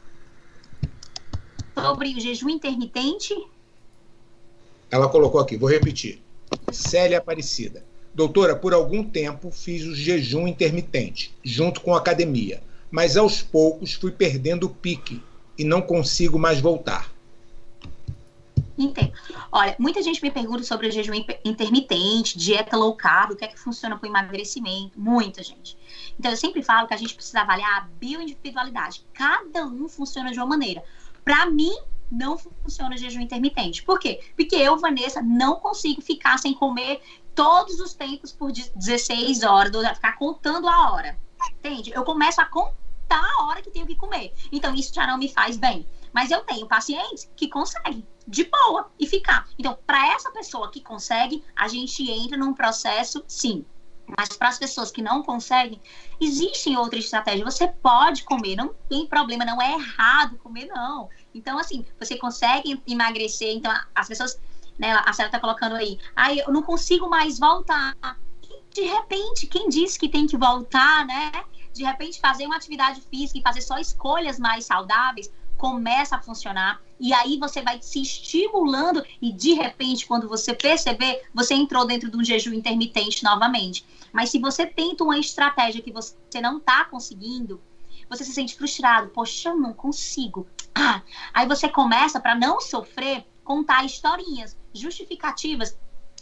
[SPEAKER 6] Sobre o jejum intermitente,
[SPEAKER 5] Ela colocou aqui, vou repetir. Célia Aparecida. Doutora, por algum tempo fiz o jejum intermitente, junto com a academia, mas aos poucos fui perdendo o pique e não consigo mais voltar.
[SPEAKER 6] Entendo. Olha, muita gente me pergunta sobre o jejum intermitente, dieta low carb, o que é que funciona para o emagrecimento. Muita gente. Então, eu sempre falo que a gente precisa avaliar a bioindividualidade. Cada um funciona de uma maneira. Para mim, não funciona o jejum intermitente. Por quê? Porque eu, Vanessa, não consigo ficar sem comer todos os tempos por 16 horas, ficar contando a hora. Entende? Eu começo a contar a hora que tenho que comer. Então, isso já não me faz bem. Mas eu tenho pacientes que conseguem de boa e ficar. Então, para essa pessoa que consegue, a gente entra num processo, sim. Mas para as pessoas que não conseguem, existem outras estratégias. Você pode comer, não tem problema, não é errado comer, não. Então, assim, você consegue emagrecer. Então, as pessoas, né, a senhora está colocando aí, ai, eu não consigo mais voltar. De repente, quem disse que tem que voltar, né? De repente, fazer uma atividade física e fazer só escolhas mais saudáveis começa a funcionar e aí você vai se estimulando e de repente quando você perceber, você entrou dentro de um jejum intermitente novamente. Mas se você tenta uma estratégia que você não está conseguindo, você se sente frustrado, poxa, eu não consigo. Aí você começa para não sofrer contar historinhas justificativas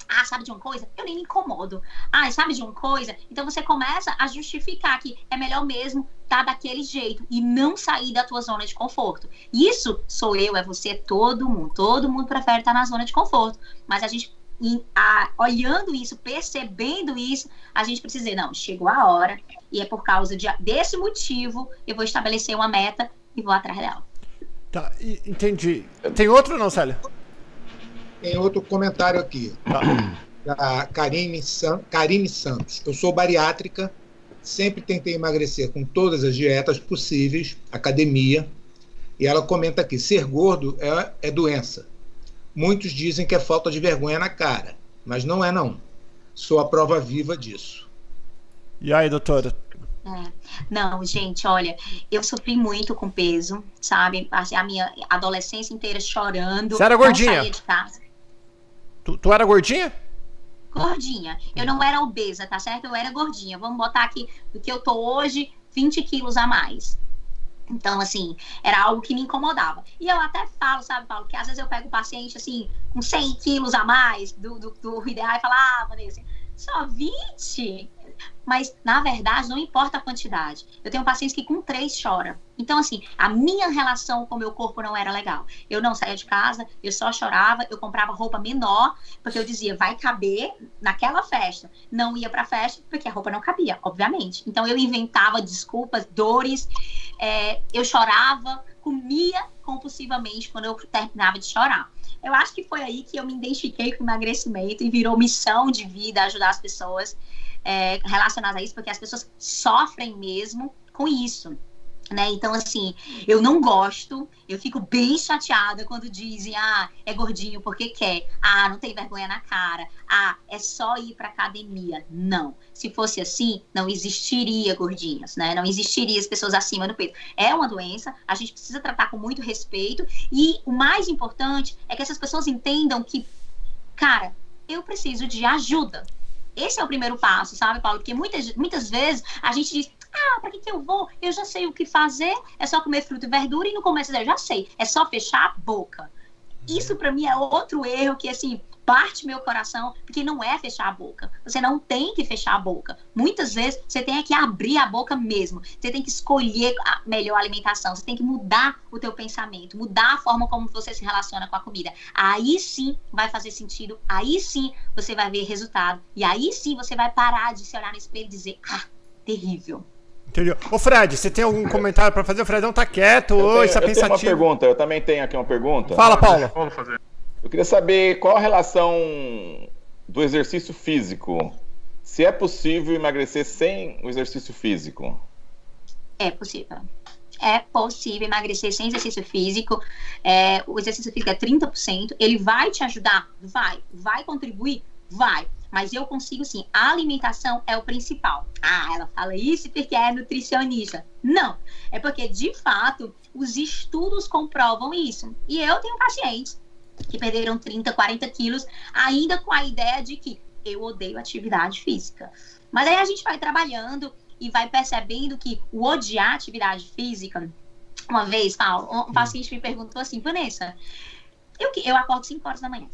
[SPEAKER 6] ah, sabe de uma coisa? Eu nem me incomodo. Ah, sabe de uma coisa? Então você começa a justificar que é melhor mesmo estar tá daquele jeito e não sair da tua zona de conforto. Isso sou eu, é você, todo mundo. Todo mundo prefere estar tá na zona de conforto. Mas a gente, a, olhando isso, percebendo isso, a gente precisa dizer, não, chegou a hora e é por causa de, desse motivo eu vou estabelecer uma meta e vou atrás dela.
[SPEAKER 1] Tá, entendi. Tem outro não, Célia?
[SPEAKER 5] Tem outro comentário aqui. Tá. Da Karine, San, Karine Santos. Eu sou bariátrica, sempre tentei emagrecer com todas as dietas possíveis, academia. E ela comenta aqui: ser gordo é, é doença. Muitos dizem que é falta de vergonha na cara, mas não é, não. Sou a prova viva disso.
[SPEAKER 1] E aí, doutora?
[SPEAKER 6] É. Não, gente, olha, eu sofri muito com peso, sabe? Assim, a minha adolescência inteira chorando.
[SPEAKER 1] Você era gordinha? de casa. Tu, tu era gordinha?
[SPEAKER 6] Gordinha. Eu não era obesa, tá certo? Eu era gordinha. Vamos botar aqui do que eu tô hoje, 20 quilos a mais. Então, assim, era algo que me incomodava. E eu até falo, sabe, Paulo, que às vezes eu pego o paciente, assim, com 100 quilos a mais do, do, do ideal e falo, ah, Vanessa, só 20? Mas, na verdade, não importa a quantidade. Eu tenho pacientes que com três chora. Então, assim, a minha relação com o meu corpo não era legal. Eu não saía de casa, eu só chorava, eu comprava roupa menor, porque eu dizia, vai caber naquela festa. Não ia pra festa, porque a roupa não cabia, obviamente. Então, eu inventava desculpas, dores, é, eu chorava, comia compulsivamente quando eu terminava de chorar. Eu acho que foi aí que eu me identifiquei com o emagrecimento e virou missão de vida ajudar as pessoas é, relacionadas a isso, porque as pessoas sofrem mesmo com isso. Né? Então, assim, eu não gosto, eu fico bem chateada quando dizem, ah, é gordinho porque quer, ah, não tem vergonha na cara, ah, é só ir pra academia. Não. Se fosse assim, não existiria gordinhos, né? Não existiria as pessoas acima do peso. É uma doença, a gente precisa tratar com muito respeito, e o mais importante é que essas pessoas entendam que, cara, eu preciso de ajuda. Esse é o primeiro passo, sabe, Paulo? Porque muitas, muitas vezes a gente diz, ah, para que, que eu vou? Eu já sei o que fazer, é só comer fruta e verdura e no começo eu já sei, é só fechar a boca. Isso para mim é outro erro que assim parte meu coração, porque não é fechar a boca. Você não tem que fechar a boca. Muitas vezes você tem que abrir a boca mesmo. Você tem que escolher a melhor alimentação. Você tem que mudar o teu pensamento, mudar a forma como você se relaciona com a comida. Aí sim vai fazer sentido. Aí sim você vai ver resultado. E aí sim você vai parar de se olhar no espelho e dizer: "Ah, terrível".
[SPEAKER 1] Entendeu? Ô Fred, você tem algum comentário para fazer? O Fredão tá quieto eu hoje, tenho, tá
[SPEAKER 4] eu pensativo. Tenho uma pergunta, eu também tenho aqui uma pergunta.
[SPEAKER 1] Fala, Paulo.
[SPEAKER 4] Eu queria saber qual a relação do exercício físico. Se é possível emagrecer sem o exercício físico?
[SPEAKER 6] É possível. É possível emagrecer sem exercício físico. É, o exercício físico é 30%. Ele vai te ajudar? Vai. Vai contribuir? Vai mas eu consigo sim. A alimentação é o principal. Ah, ela fala isso porque é nutricionista. Não, é porque de fato os estudos comprovam isso. E eu tenho pacientes que perderam 30, 40 quilos, ainda com a ideia de que eu odeio atividade física. Mas aí a gente vai trabalhando e vai percebendo que o odiar atividade física, uma vez, Paulo, um paciente me perguntou assim, Vanessa, eu, eu acordo 5 horas da manhã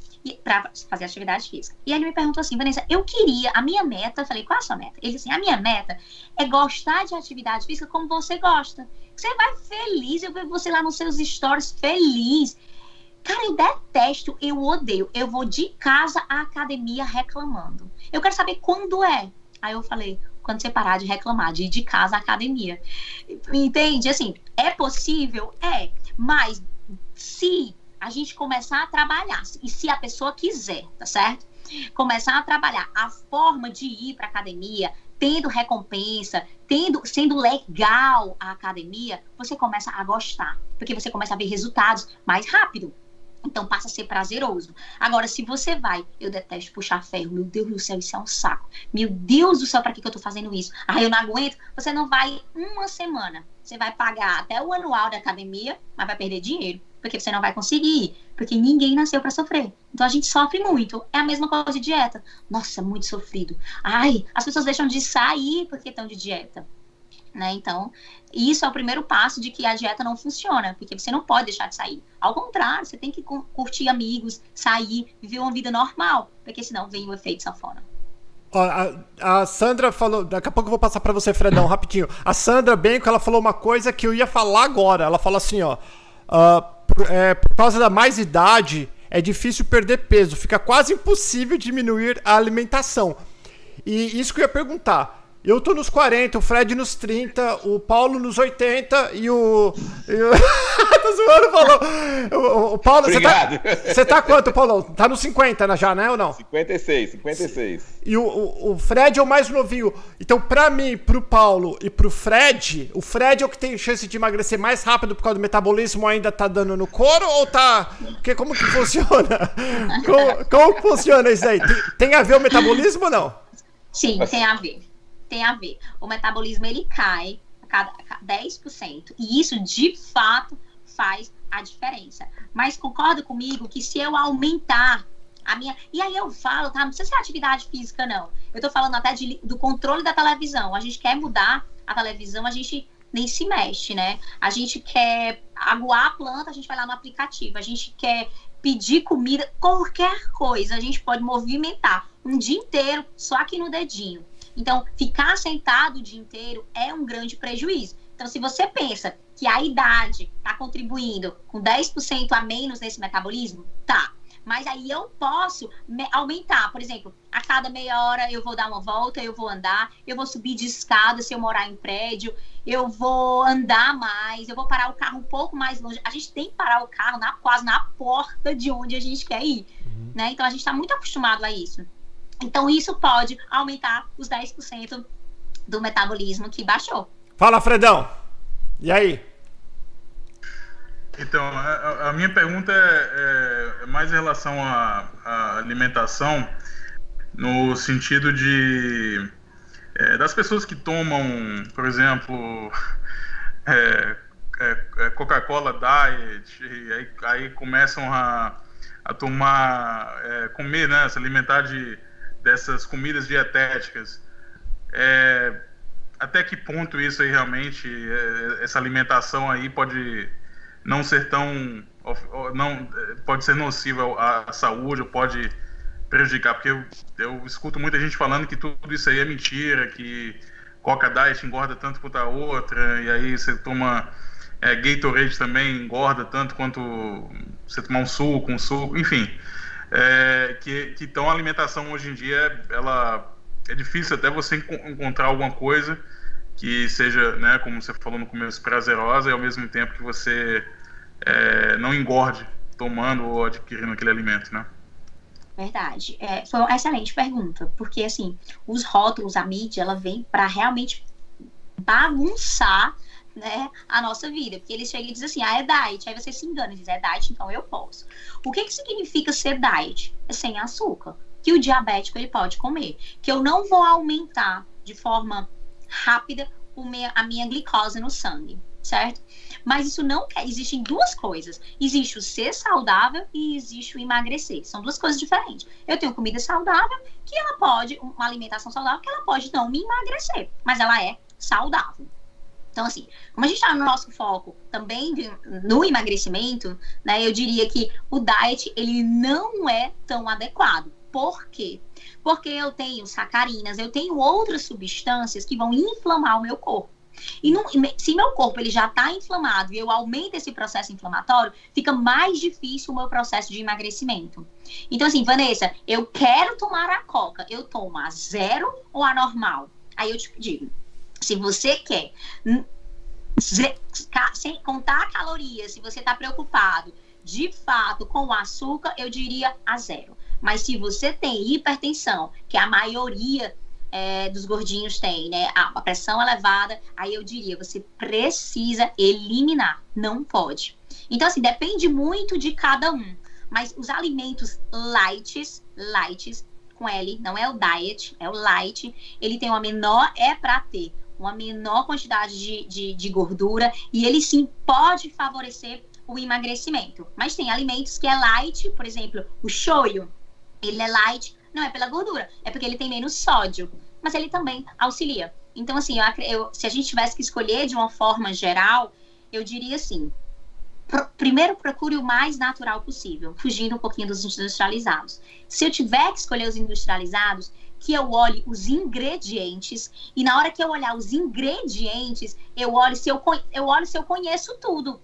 [SPEAKER 6] para fazer atividade física. E ele me perguntou assim, Vanessa, eu queria, a minha meta, eu falei, qual é a sua meta? Ele disse assim, a minha meta é gostar de atividade física como você gosta. Você vai feliz, eu vejo você lá nos seus stories feliz. Cara, eu detesto, eu odeio. Eu vou de casa à academia reclamando. Eu quero saber quando é. Aí eu falei, quando você parar de reclamar, de ir de casa à academia. Entende? Assim, é possível? É. Mas se a gente começar a trabalhar, e se a pessoa quiser, tá certo? Começar a trabalhar a forma de ir para academia, tendo recompensa, tendo, sendo legal a academia, você começa a gostar, porque você começa a ver resultados mais rápido. Então passa a ser prazeroso. Agora, se você vai, eu detesto puxar ferro, meu Deus do céu, isso é um saco. Meu Deus do céu, para que, que eu tô fazendo isso? Ah, eu não aguento. Você não vai uma semana. Você vai pagar até o anual da academia, mas vai perder dinheiro porque você não vai conseguir, porque ninguém nasceu para sofrer. Então a gente sofre muito. É a mesma coisa de dieta. Nossa, muito sofrido. Ai, as pessoas deixam de sair porque estão de dieta. Né? Então, isso é o primeiro passo de que a dieta não funciona, porque você não pode deixar de sair. Ao contrário, você tem que curtir amigos, sair, viver uma vida normal, porque senão vem o efeito sanfona.
[SPEAKER 1] A, a, Sandra falou, daqui a pouco eu vou passar para você, Fredão, rapidinho. A Sandra Benco, ela falou uma coisa que eu ia falar agora. Ela falou assim, ó, uh, por, é, por causa da mais idade, é difícil perder peso, fica quase impossível diminuir a alimentação. E isso que eu ia perguntar. Eu tô nos 40, o Fred nos 30, o Paulo nos 80 e o. E o... tô zoando, falou. O, o Paulo, você tá, você tá quanto, Paulo? Tá nos 50 né, já, né? Ou não?
[SPEAKER 4] 56, 56.
[SPEAKER 1] E o, o, o, Fred é o mais novinho. Então, pra mim, pro Paulo e pro Fred, o Fred é o que tem chance de emagrecer mais rápido por causa do metabolismo ainda tá dando no couro ou tá. Porque como que funciona? como, como que funciona isso aí? Tem, tem a ver o metabolismo ou não?
[SPEAKER 6] Sim, tem a ver tem a ver. O metabolismo ele cai a cada, a 10%. E isso, de fato, faz a diferença. Mas concorda comigo que se eu aumentar a minha. E aí eu falo, tá? Não precisa ser atividade física, não. Eu tô falando até de, do controle da televisão. A gente quer mudar a televisão, a gente nem se mexe, né? A gente quer aguar a planta, a gente vai lá no aplicativo. A gente quer pedir comida, qualquer coisa, a gente pode movimentar um dia inteiro só aqui no dedinho. Então, ficar sentado o dia inteiro é um grande prejuízo. Então, se você pensa que a idade está contribuindo com 10% a menos nesse metabolismo, tá. Mas aí eu posso aumentar, por exemplo, a cada meia hora eu vou dar uma volta, eu vou andar, eu vou subir de escada se eu morar em prédio, eu vou andar mais, eu vou parar o carro um pouco mais longe. A gente tem que parar o carro na, quase na porta de onde a gente quer ir. Uhum. Né? Então a gente está muito acostumado a isso. Então, isso pode aumentar os 10% do metabolismo que baixou.
[SPEAKER 1] Fala, Fredão. E aí?
[SPEAKER 3] Então, a, a minha pergunta é, é, mais em relação à, à alimentação, no sentido de é, das pessoas que tomam, por exemplo, é, é, é, Coca-Cola Diet, e aí, aí começam a, a tomar, comer, né, se alimentar de dessas comidas dietéticas. É, até que ponto isso aí realmente, é, essa alimentação aí pode não ser tão, não pode ser nociva à saúde ou pode prejudicar, porque eu, eu escuto muita gente falando que tudo isso aí é mentira, que Coca Diet engorda tanto quanto a outra, e aí você toma é, Gatorade também engorda tanto quanto você tomar um suco, um suco, enfim é, que, que então a alimentação hoje em dia ela é difícil até você encontrar alguma coisa que seja, né, como você falou no começo, prazerosa e ao mesmo tempo que você é, não engorde tomando ou adquirindo aquele alimento, né?
[SPEAKER 6] Verdade. É, foi uma excelente pergunta, porque assim, os rótulos, a mídia, ela vem para realmente bagunçar né, a nossa vida. Porque eles chegam e dizem assim, ah, é diet. Aí você se engana e diz, é diet, então eu posso. O que, que significa ser diet? É sem açúcar. Que o diabético ele pode comer. Que eu não vou aumentar de forma rápida minha, a minha glicose no sangue, certo? Mas isso não quer. Existem duas coisas. Existe o ser saudável e existe o emagrecer. São duas coisas diferentes. Eu tenho comida saudável, que ela pode, uma alimentação saudável, que ela pode não me emagrecer, mas ela é saudável. Então, assim, como a gente está no nosso foco também no emagrecimento, né, eu diria que o diet, ele não é tão adequado. Por quê? Porque eu tenho sacarinas, eu tenho outras substâncias que vão inflamar o meu corpo. E não, se meu corpo ele já está inflamado e eu aumento esse processo inflamatório, fica mais difícil o meu processo de emagrecimento. Então, assim, Vanessa, eu quero tomar a coca, eu tomo a zero ou a normal? Aí eu te digo, se você quer sem contar calorias, se você está preocupado de fato com o açúcar, eu diria a zero. Mas se você tem hipertensão, que a maioria é, dos gordinhos tem, né? A pressão elevada, aí eu diria, você precisa eliminar, não pode. Então, assim, depende muito de cada um. Mas os alimentos lights, lights, com L, não é o diet, é o light, ele tem uma menor, é para ter uma menor quantidade de, de, de gordura e ele sim pode favorecer o emagrecimento. Mas tem alimentos que é light, por exemplo, o shoyu, ele é light, não é pela gordura, é porque ele tem menos sódio, mas ele também auxilia. Então, assim, eu, eu, se a gente tivesse que escolher de uma forma geral, eu diria assim: pr primeiro procure o mais natural possível, fugindo um pouquinho dos industrializados. Se eu tiver que escolher os industrializados, que eu olhe os ingredientes e na hora que eu olhar os ingredientes, eu olho se eu, eu olho se eu conheço tudo.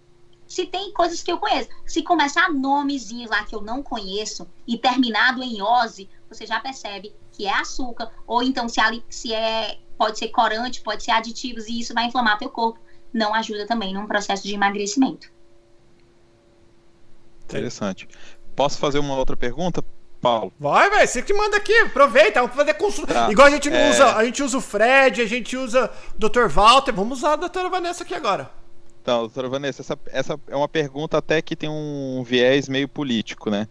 [SPEAKER 6] Se tem coisas que eu conheço. Se começar nomezinhos lá que eu não conheço e terminado em ose, você já percebe que é açúcar ou então se, se é pode ser corante, pode ser aditivos e isso vai inflamar teu corpo. Não ajuda também num processo de emagrecimento.
[SPEAKER 2] Interessante. Posso fazer uma outra pergunta? Paulo.
[SPEAKER 1] Vai, velho, você que manda aqui, aproveita, vamos fazer consulta. Tá. Igual a gente não é... usa, a gente usa o Fred, a gente usa o Dr. Walter, vamos usar a doutora Vanessa aqui agora.
[SPEAKER 2] Então, doutora Vanessa, essa, essa é uma pergunta até que tem um viés meio político, né?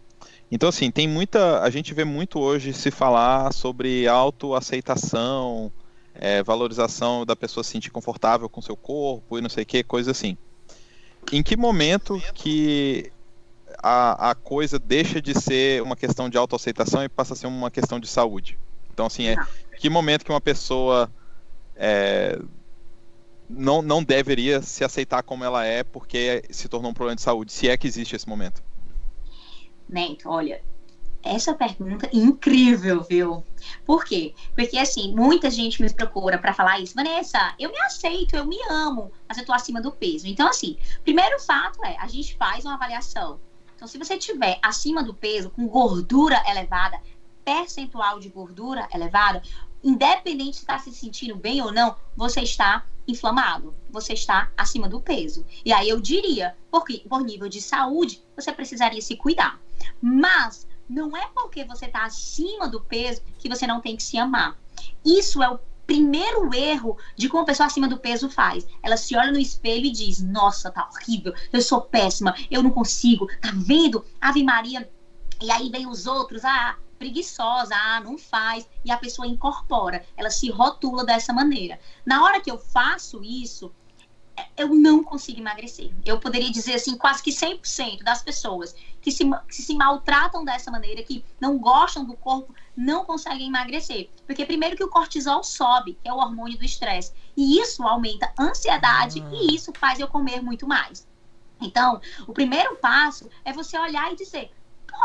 [SPEAKER 2] Então, assim, tem muita. A gente vê muito hoje se falar sobre autoaceitação, é, valorização da pessoa se sentir confortável com seu corpo e não sei o que, coisa assim. Em que momento que a, a coisa deixa de ser uma questão de autoaceitação e passa a ser uma questão de saúde. Então, assim, é que momento que uma pessoa é, não, não deveria se aceitar como ela é porque se tornou um problema de saúde, se é que existe esse momento?
[SPEAKER 6] Neto, olha, essa pergunta é incrível, viu? Por quê? Porque, assim, muita gente me procura para falar isso. Vanessa, eu me aceito, eu me amo, mas eu tô acima do peso. Então, assim, primeiro fato é, a gente faz uma avaliação então, se você tiver acima do peso, com gordura elevada, percentual de gordura elevada, independente se está se sentindo bem ou não, você está inflamado, você está acima do peso. E aí eu diria, porque por nível de saúde, você precisaria se cuidar. Mas não é porque você está acima do peso que você não tem que se amar. Isso é o primeiro erro de como uma pessoa acima do peso faz. Ela se olha no espelho e diz: Nossa, tá horrível, eu sou péssima, eu não consigo, tá vendo? Ave Maria. E aí vem os outros, ah, preguiçosa, ah, não faz, e a pessoa incorpora, ela se rotula dessa maneira. Na hora que eu faço isso, eu não consigo emagrecer. Eu poderia dizer assim, quase que 100% das pessoas que se, que se maltratam dessa maneira, que não gostam do corpo, não conseguem emagrecer. Porque primeiro que o cortisol sobe, que é o hormônio do estresse, e isso aumenta a ansiedade ah. e isso faz eu comer muito mais. Então, o primeiro passo é você olhar e dizer: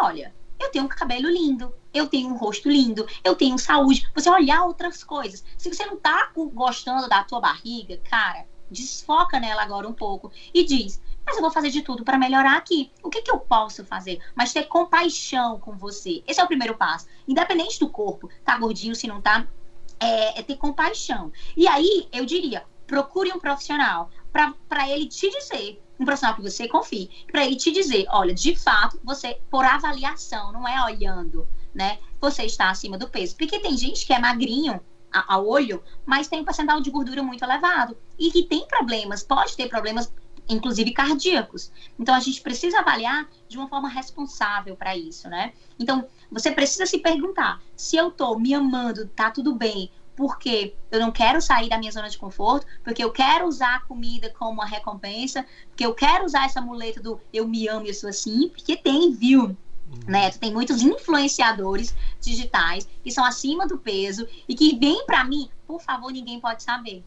[SPEAKER 6] olha, eu tenho um cabelo lindo, eu tenho um rosto lindo, eu tenho saúde. Você olhar outras coisas. Se você não tá gostando da tua barriga, cara, desfoca nela agora um pouco e diz: Mas eu vou fazer de tudo para melhorar aqui. O que, que eu posso fazer? Mas ter compaixão com você. Esse é o primeiro passo. Independente do corpo, tá gordinho, se não tá, é, é ter compaixão. E aí, eu diria: procure um profissional para ele te dizer um profissional que você confie, para ele te dizer, olha, de fato, você, por avaliação, não é olhando, né? Você está acima do peso. Porque tem gente que é magrinho, a, a olho, mas tem um percentual de gordura muito elevado e que tem problemas, pode ter problemas inclusive cardíacos. Então a gente precisa avaliar de uma forma responsável para isso, né? Então você precisa se perguntar: se eu tô me amando, tá tudo bem, porque eu não quero sair da minha zona de conforto, porque eu quero usar a comida como uma recompensa, porque eu quero usar essa muleta do eu me amo e eu sou assim, porque tem, viu? Né? Tu tem muitos influenciadores digitais que são acima do peso e que vêm para mim, por favor, ninguém pode saber.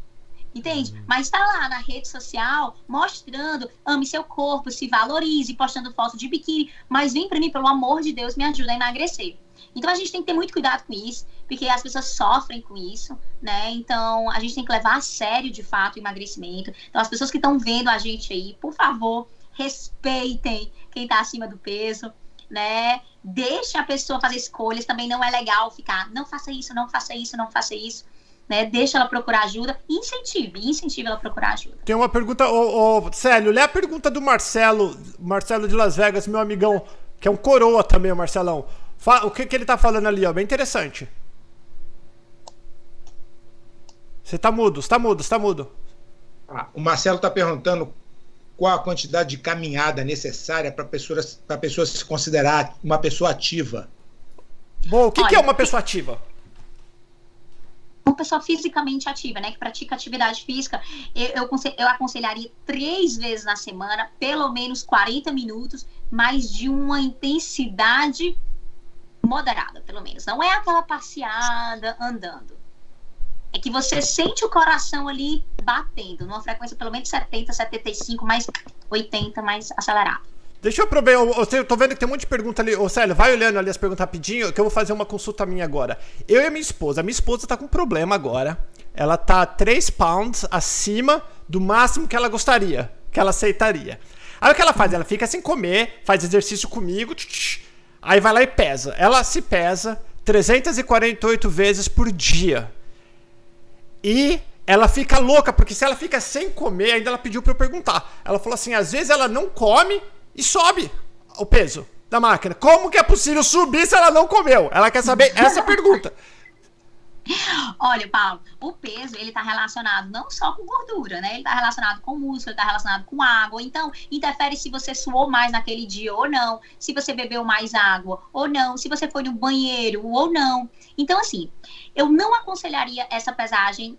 [SPEAKER 6] Entende? Mas está lá na rede social mostrando, ame seu corpo, se valorize, postando foto de biquíni, mas vem para mim, pelo amor de Deus, me ajuda a emagrecer. Então a gente tem que ter muito cuidado com isso, porque as pessoas sofrem com isso, né? Então a gente tem que levar a sério de fato o emagrecimento. Então as pessoas que estão vendo a gente aí, por favor, respeitem quem está acima do peso, né? Deixe a pessoa fazer escolhas. Também não é legal ficar, não faça isso, não faça isso, não faça isso. Né? Deixa ela procurar ajuda incentive, incentive ela a procurar ajuda.
[SPEAKER 1] Tem uma pergunta, ô, ô, Célio, lê a pergunta do Marcelo, Marcelo de Las Vegas, meu amigão, que é um coroa também, o Marcelão. O que, que ele tá falando ali, ó? Bem interessante. Você tá mudo, você tá mudo, você tá mudo.
[SPEAKER 5] Ah, o Marcelo tá perguntando qual a quantidade de caminhada necessária para a pessoa, pessoa se considerar uma pessoa ativa.
[SPEAKER 1] Bom, o que, Olha, que é uma pessoa ativa?
[SPEAKER 6] Uma pessoa fisicamente ativa, né? Que pratica atividade física. Eu, eu, eu aconselharia três vezes na semana, pelo menos 40 minutos, mas de uma intensidade moderada, pelo menos. Não é aquela passeada andando. É que você sente o coração ali batendo, numa frequência pelo menos 70, 75, mais 80, mais acelerado.
[SPEAKER 1] Deixa eu aproveitar, eu, eu tô vendo que tem um monte de pergunta ali. Ô, Célio, vai olhando ali as perguntas rapidinho, que eu vou fazer uma consulta minha agora. Eu e a minha esposa, a minha esposa tá com um problema agora. Ela tá 3 pounds acima do máximo que ela gostaria, que ela aceitaria. Aí o que ela faz? Ela fica sem comer, faz exercício comigo, tch, tch, Aí vai lá e pesa. Ela se pesa 348 vezes por dia. E ela fica louca, porque se ela fica sem comer, ainda ela pediu para eu perguntar. Ela falou assim: às vezes ela não come e sobe o peso da máquina. Como que é possível subir se ela não comeu? Ela quer saber essa pergunta.
[SPEAKER 6] Olha, Paulo, o peso ele está relacionado não só com gordura, né? Ele está relacionado com músculo, está relacionado com água. Então, interfere se você suou mais naquele dia ou não, se você bebeu mais água ou não, se você foi no banheiro ou não. Então, assim, eu não aconselharia essa pesagem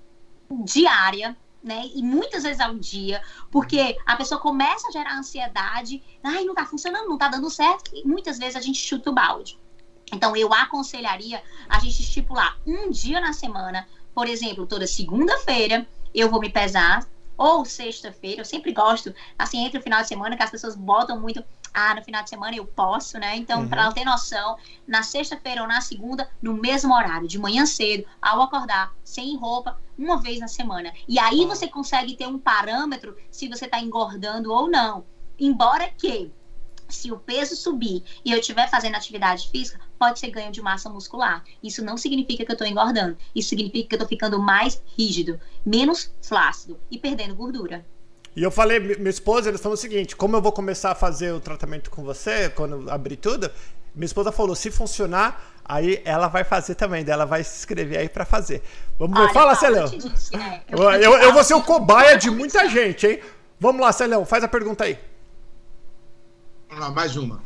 [SPEAKER 6] diária, né? E muitas vezes ao dia, porque a pessoa começa a gerar ansiedade, ai, não tá funcionando, não tá dando certo, e muitas vezes a gente chuta o balde. Então, eu aconselharia a gente estipular um dia na semana, por exemplo, toda segunda-feira eu vou me pesar, ou sexta-feira, eu sempre gosto, assim, entre o final de semana, que as pessoas botam muito, ah, no final de semana eu posso, né? Então, uhum. para ela ter noção, na sexta-feira ou na segunda, no mesmo horário, de manhã cedo, ao acordar, sem roupa, uma vez na semana. E aí você consegue ter um parâmetro se você está engordando ou não. Embora que se o peso subir e eu estiver fazendo atividade física, pode ser ganho de massa muscular. Isso não significa que eu estou engordando. Isso significa que eu estou ficando mais rígido, menos flácido e perdendo gordura.
[SPEAKER 1] E eu falei, minha esposa, eles falou o seguinte: como eu vou começar a fazer o tratamento com você, quando abrir tudo, minha esposa falou: se funcionar, aí ela vai fazer também, ela vai se inscrever aí para fazer. Vamos ver, fala, Celão. Né? Eu, eu, eu vou ser o cobaia de muita gente, hein? Vamos lá, Celão, faz a pergunta aí.
[SPEAKER 5] Vamos lá, mais uma.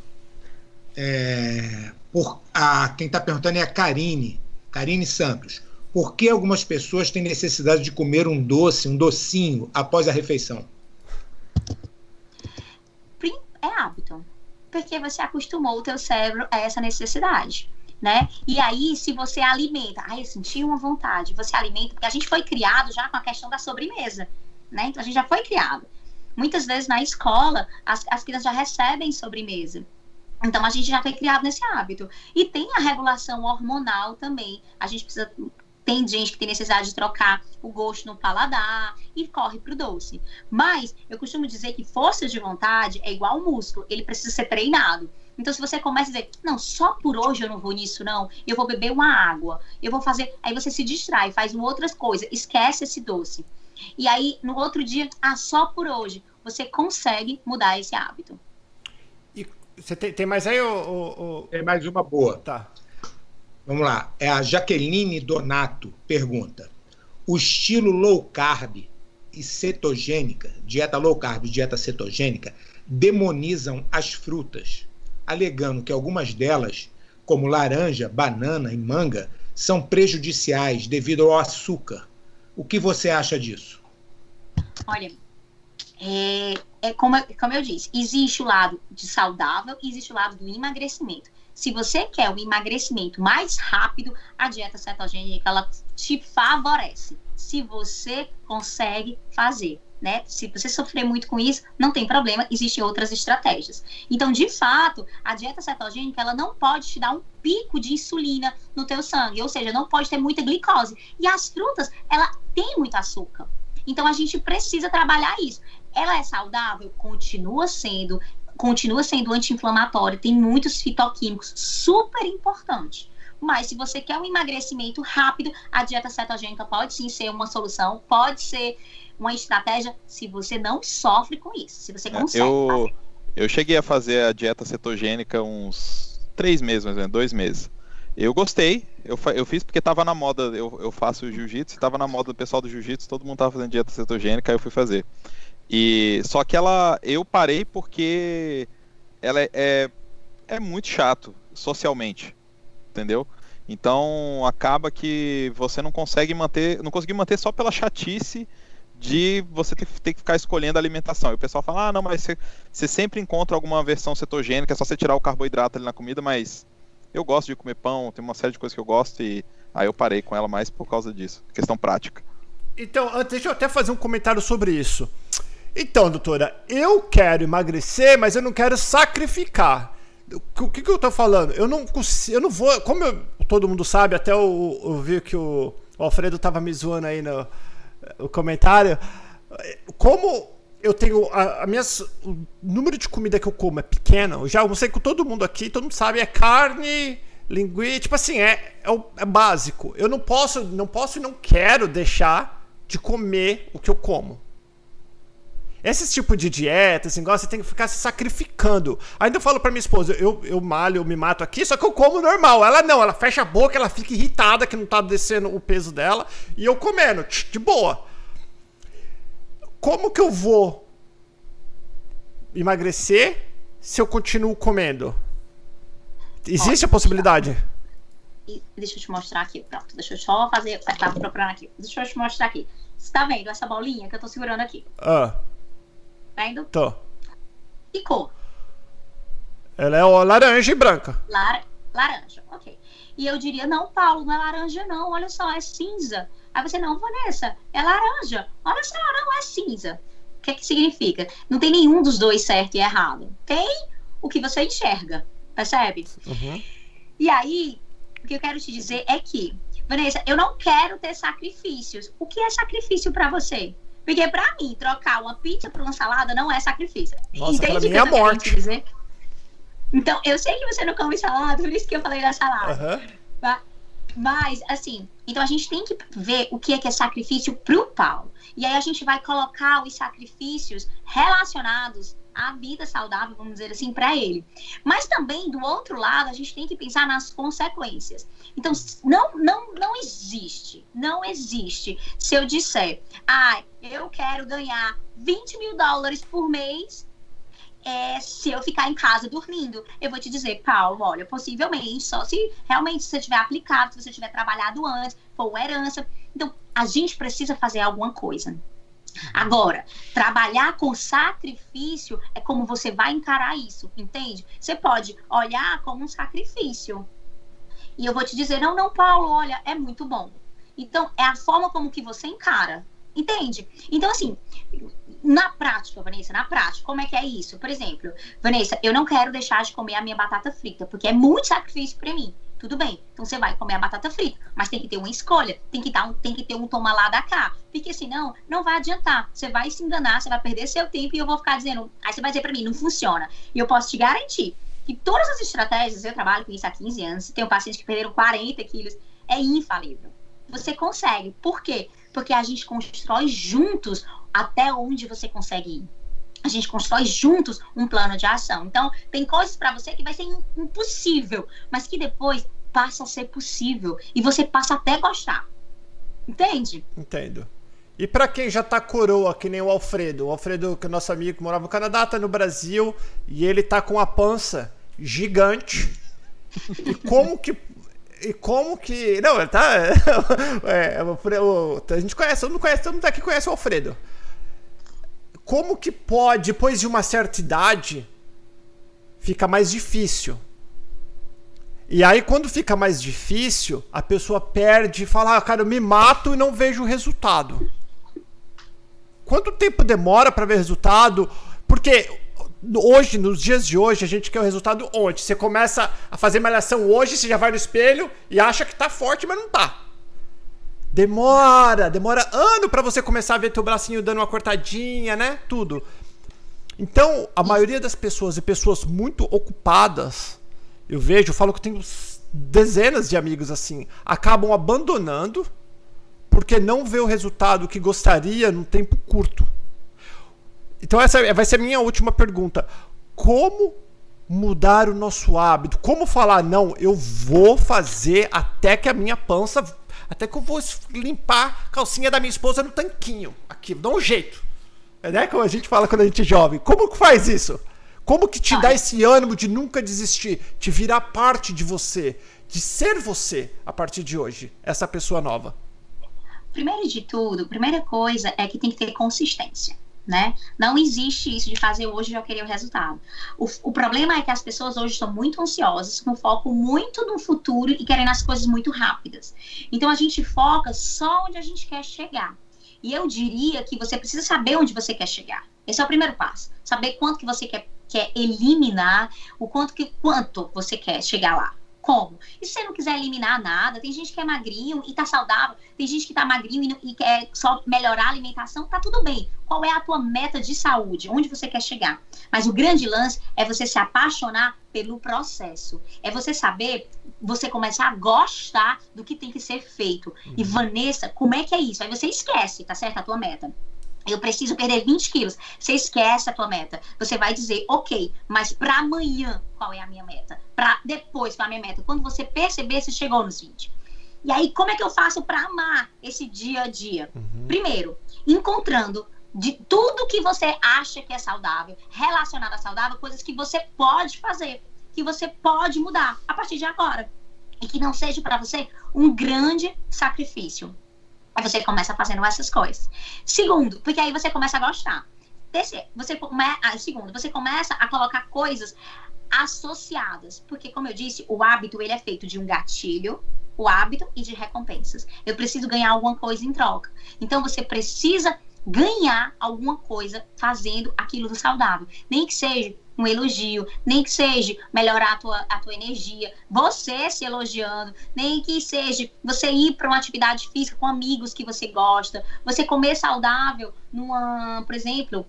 [SPEAKER 5] É, por, a, quem está perguntando é a Karine, Karine Santos. Por que algumas pessoas têm necessidade de comer um doce, um docinho, após a refeição?
[SPEAKER 6] É hábito. Porque você acostumou o teu cérebro a essa necessidade. Né? E aí, se você alimenta, ai, eu senti uma vontade, você alimenta, porque a gente foi criado já com a questão da sobremesa, né? Então a gente já foi criado. Muitas vezes na escola, as, as crianças já recebem sobremesa. Então a gente já foi criado nesse hábito. E tem a regulação hormonal também. A gente precisa. Tem gente que tem necessidade de trocar o gosto no paladar e corre pro doce. Mas eu costumo dizer que força de vontade é igual ao músculo, ele precisa ser treinado. Então, se você começa a dizer, não, só por hoje eu não vou nisso, não, eu vou beber uma água, eu vou fazer. Aí você se distrai, faz outras coisas, esquece esse doce. E aí, no outro dia, ah, só por hoje, você consegue mudar esse hábito.
[SPEAKER 1] E você tem, tem mais aí, o,
[SPEAKER 5] Tem mais uma boa.
[SPEAKER 1] Tá.
[SPEAKER 5] Vamos lá. É a Jaqueline Donato pergunta: o estilo low carb e cetogênica, dieta low carb e dieta cetogênica, demonizam as frutas, alegando que algumas delas, como laranja, banana e manga, são prejudiciais devido ao açúcar. O que você acha disso?
[SPEAKER 6] Olha, é, é como, como eu disse, existe o lado de saudável e existe o lado do emagrecimento. Se você quer um emagrecimento mais rápido, a dieta cetogênica ela te favorece. Se você consegue fazer, né? Se você sofrer muito com isso, não tem problema, existem outras estratégias. Então, de fato, a dieta cetogênica ela não pode te dar um pico de insulina no teu sangue, ou seja, não pode ter muita glicose. E as frutas, ela tem muito açúcar. Então a gente precisa trabalhar isso. Ela é saudável? Continua sendo, continua sendo anti-inflamatório, tem muitos fitoquímicos, super importante. Mas se você quer um emagrecimento rápido, a dieta cetogênica pode sim ser uma solução, pode ser uma estratégia se você não sofre com isso, se você é, consegue.
[SPEAKER 2] Eu, eu cheguei a fazer a dieta cetogênica uns três meses, mais ou menos, dois meses. Eu gostei, eu, eu fiz porque tava na moda, eu, eu faço jiu-jitsu, tava na moda do pessoal do jiu-jitsu, todo mundo tava fazendo dieta cetogênica, aí eu fui fazer. E só que ela eu parei porque ela é, é, é muito chato socialmente, entendeu? Então acaba que você não consegue manter, não conseguir manter só pela chatice de você ter, ter, que ficar escolhendo a alimentação. E o pessoal fala: "Ah, não, mas você, você sempre encontra alguma versão cetogênica, é só você tirar o carboidrato ali na comida", mas eu gosto de comer pão, tem uma série de coisas que eu gosto e aí eu parei com ela mais por causa disso, questão prática.
[SPEAKER 1] Então, deixa eu até fazer um comentário sobre isso. Então, doutora, eu quero emagrecer, mas eu não quero sacrificar. O que, que eu tô falando? Eu não consigo, eu não vou. Como eu, todo mundo sabe, até eu, eu vi que o, o, Alfredo tava me zoando aí no, no comentário. Como eu tenho. A, a o número de comida que eu como é pequeno. Eu já almocei com todo mundo aqui, todo mundo sabe, é carne, linguiça. Tipo assim, é, é, o, é básico. Eu não posso, não posso e não quero deixar de comer o que eu como. Esse tipo de dieta, esse negócio, você tem que ficar se sacrificando. Ainda eu falo pra minha esposa, eu, eu malho, eu me mato aqui, só que eu como normal. Ela não, ela fecha a boca, ela fica irritada que não tá descendo o peso dela. E eu comendo, de boa. Como que eu vou emagrecer se eu continuo comendo? Existe a possibilidade?
[SPEAKER 6] Deixa eu te mostrar aqui. Pronto, deixa eu só fazer. Tava procurando aqui. Deixa eu te mostrar aqui. Você tá vendo essa bolinha que eu tô segurando aqui?
[SPEAKER 1] Ah.
[SPEAKER 6] Vendo?
[SPEAKER 1] Tô.
[SPEAKER 6] Que cor?
[SPEAKER 1] Ela é laranja e branca.
[SPEAKER 6] Lar laranja, ok. E eu diria, não, Paulo, não é laranja, não. Olha só, é cinza. Aí você, não, Vanessa, é laranja. Olha só, não, é cinza. O que, é que significa? Não tem nenhum dos dois certo e errado. Tem o que você enxerga, percebe?
[SPEAKER 1] Uhum.
[SPEAKER 6] E aí, o que eu quero te dizer é que, Vanessa, eu não quero ter sacrifícios. O que é sacrifício para você? Porque pra mim, trocar uma pizza por uma salada não é sacrifício.
[SPEAKER 1] Nossa, Entende é a morte.
[SPEAKER 6] Dizer? Então, eu sei que você não come salada, por isso que eu falei da salada.
[SPEAKER 1] Uhum.
[SPEAKER 6] Mas, assim, então a gente tem que ver o que é que é sacrifício pro Paulo. E aí a gente vai colocar os sacrifícios relacionados à vida saudável, vamos dizer assim, para ele. Mas também, do outro lado, a gente tem que pensar nas consequências. Então, não, não, não existe, não existe. Se eu disser, ah, eu quero ganhar 20 mil dólares por mês é, se eu ficar em casa dormindo. Eu vou te dizer, Paulo, olha, possivelmente, só se realmente você tiver aplicado, se você tiver trabalhado antes, for herança. Então, a gente precisa fazer alguma coisa. Agora, trabalhar com sacrifício é como você vai encarar isso, entende? Você pode olhar como um sacrifício. E eu vou te dizer, não, não, Paulo, olha, é muito bom. Então, é a forma como que você encara. Entende? Então, assim, na prática, Vanessa, na prática, como é que é isso? Por exemplo, Vanessa, eu não quero deixar de comer a minha batata frita, porque é muito sacrifício para mim. Tudo bem, então você vai comer a batata frita, mas tem que ter uma escolha, tem que, dar um, tem que ter um toma lá da cá, porque senão não vai adiantar. Você vai se enganar, você vai perder seu tempo e eu vou ficar dizendo, aí você vai dizer para mim, não funciona. E eu posso te garantir que todas as estratégias, eu trabalho com isso há 15 anos, tenho pacientes que perderam 40 quilos, é infalível. Você consegue. Por quê? porque a gente constrói juntos até onde você consegue ir. A gente constrói juntos um plano de ação. Então, tem coisas para você que vai ser impossível, mas que depois passa a ser possível e você passa até a gostar. Entende?
[SPEAKER 1] Entendo. E para quem já tá coroa, que nem o Alfredo, o Alfredo, que é nosso amigo que morava no Canadá, tá no Brasil e ele tá com a pança gigante. e como que e como que. Não, tá. É, a gente conhece, todo mundo conhece, todo mundo aqui conhece o Alfredo. Como que pode, depois de uma certa idade, fica mais difícil? E aí, quando fica mais difícil, a pessoa perde e fala: ah, cara, eu me mato e não vejo o resultado. Quanto tempo demora para ver resultado? Porque hoje, nos dias de hoje, a gente quer o resultado ontem. Você começa a fazer malhação hoje, você já vai no espelho e acha que tá forte, mas não tá. Demora, demora ano para você começar a ver teu bracinho dando uma cortadinha, né? Tudo. Então, a maioria das pessoas e pessoas muito ocupadas, eu vejo, eu falo que eu tenho dezenas de amigos assim, acabam abandonando porque não vê o resultado que gostaria num tempo curto. Então essa vai ser a minha última pergunta. Como mudar o nosso hábito? Como falar não, eu vou fazer até que a minha pança, até que eu vou limpar a calcinha da minha esposa no tanquinho. Aqui, dá um jeito. É né, como a gente fala quando a gente é jovem. Como que faz isso? Como que te dá esse ânimo de nunca desistir, de virar parte de você, de ser você a partir de hoje, essa pessoa nova?
[SPEAKER 6] Primeiro de tudo, primeira coisa é que tem que ter consistência né? Não existe isso de fazer hoje e já querer o resultado. O, o, problema é que as pessoas hoje estão muito ansiosas, com foco muito no futuro e querendo as coisas muito rápidas. Então a gente foca só onde a gente quer chegar. E eu diria que você precisa saber onde você quer chegar. Esse é o primeiro passo. Saber quanto que você quer, quer eliminar, o quanto que quanto você quer chegar lá. Como? E se você não quiser eliminar nada, tem gente que é magrinho e tá saudável, tem gente que tá magrinho e, não, e quer só melhorar a alimentação, tá tudo bem. Qual é a tua meta de saúde? Onde você quer chegar? Mas o grande lance é você se apaixonar pelo processo. É você saber, você começar a gostar do que tem que ser feito. Uhum. E Vanessa, como é que é isso? Aí você esquece, tá certo? A tua meta. Eu preciso perder 20 quilos. Você esquece a tua meta. Você vai dizer, ok, mas para amanhã, qual é a minha meta? Para depois, qual é a minha meta? Quando você perceber, você chegou nos 20. E aí, como é que eu faço para amar esse dia a dia? Uhum. Primeiro, encontrando de tudo que você acha que é saudável, relacionado a saudável, coisas que você pode fazer, que você pode mudar a partir de agora. E que não seja para você um grande sacrifício. Aí você começa fazendo essas coisas. Segundo, porque aí você começa a gostar. Terceiro, você come... ah, segundo, você começa a colocar coisas associadas, porque como eu disse, o hábito ele é feito de um gatilho, o hábito e de recompensas. Eu preciso ganhar alguma coisa em troca. Então você precisa ganhar alguma coisa fazendo aquilo do saudável. Nem que seja um elogio, nem que seja melhorar a tua, a tua energia, você se elogiando, nem que seja você ir para uma atividade física com amigos que você gosta, você comer saudável numa, por exemplo,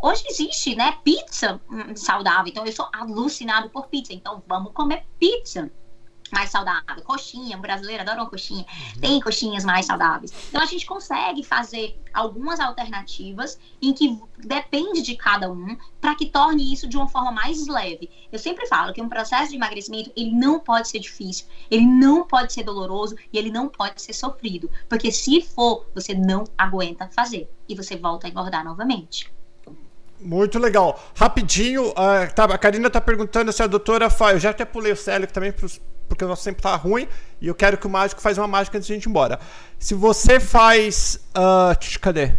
[SPEAKER 6] hoje existe, né, pizza hum, saudável, então eu sou alucinado por pizza, então vamos comer pizza mais saudável. Coxinha, o brasileiro adora uma coxinha. Uhum. Tem coxinhas mais saudáveis. Então a gente consegue fazer algumas alternativas em que depende de cada um para que torne isso de uma forma mais leve. Eu sempre falo que um processo de emagrecimento, ele não pode ser difícil, ele não pode ser doloroso e ele não pode ser sofrido, porque se for, você não aguenta fazer e você volta a engordar novamente.
[SPEAKER 1] Muito legal. Rapidinho, uh, tá, a Karina tá perguntando se a doutora faz. Eu já até pulei o Célio também porque o nosso tempo tá ruim e eu quero que o mágico faz uma mágica antes de a gente ir embora. Se você faz. Uh, cadê?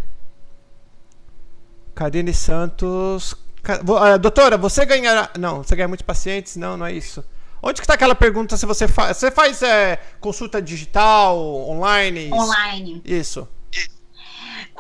[SPEAKER 1] Karine Santos. Uh, doutora, você ganhará. Não, você ganha muitos pacientes? Não, não é isso. Onde que está aquela pergunta se você faz. Você faz é, consulta digital, online?
[SPEAKER 6] Online.
[SPEAKER 1] Isso.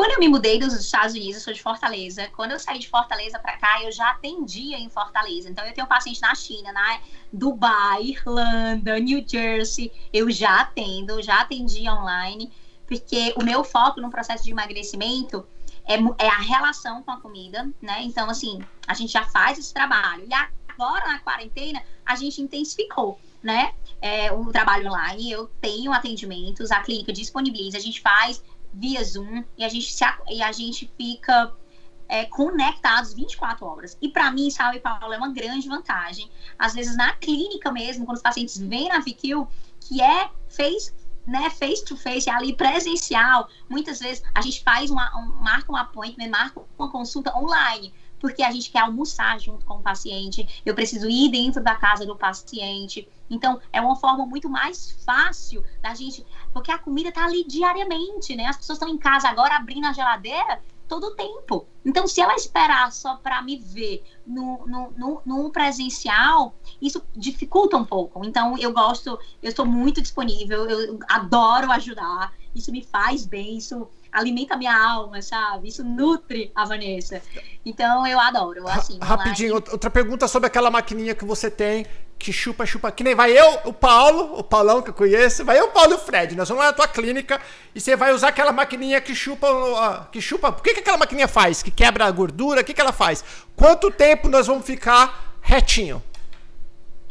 [SPEAKER 6] Quando eu me mudei dos Estados Unidos, sou de Fortaleza. Quando eu saí de Fortaleza para cá, eu já atendia em Fortaleza. Então, eu tenho paciente na China, na Dubai, Irlanda, New Jersey. Eu já atendo, já atendi online, porque o meu foco no processo de emagrecimento é, é a relação com a comida, né? Então, assim, a gente já faz esse trabalho. E agora, na quarentena, a gente intensificou, né? É, o trabalho online, eu tenho atendimentos, a clínica disponibiliza, a gente faz via Zoom e a gente, se, e a gente fica é, conectados 24 horas. E para mim, sabe, Paulo, é uma grande vantagem. Às vezes na clínica mesmo, quando os pacientes vêm na VQ, que é face, né, face to face, é ali presencial, muitas vezes a gente faz uma, um, marca um appointment, marca uma consulta online porque a gente quer almoçar junto com o paciente, eu preciso ir dentro da casa do paciente. Então, é uma forma muito mais fácil da gente, porque a comida está ali diariamente, né? As pessoas estão em casa agora abrindo a geladeira todo o tempo. Então, se ela esperar só para me ver no, no, no, no, presencial, isso dificulta um pouco. Então, eu gosto, eu estou muito disponível, eu adoro ajudar, isso me faz bem, isso alimenta a minha alma, sabe? Isso nutre a Vanessa. Então eu adoro. Assim,
[SPEAKER 1] Rapidinho, outra pergunta sobre aquela maquininha que você tem que chupa, chupa, que nem vai eu, o Paulo, o Paulão que eu conheço, vai eu, o Paulo e o Fred. Nós vamos lá na tua clínica e você vai usar aquela maquininha que chupa. Que chupa. O que, que aquela maquininha faz? Que quebra a gordura? O que, que ela faz? Quanto tempo nós vamos ficar retinho?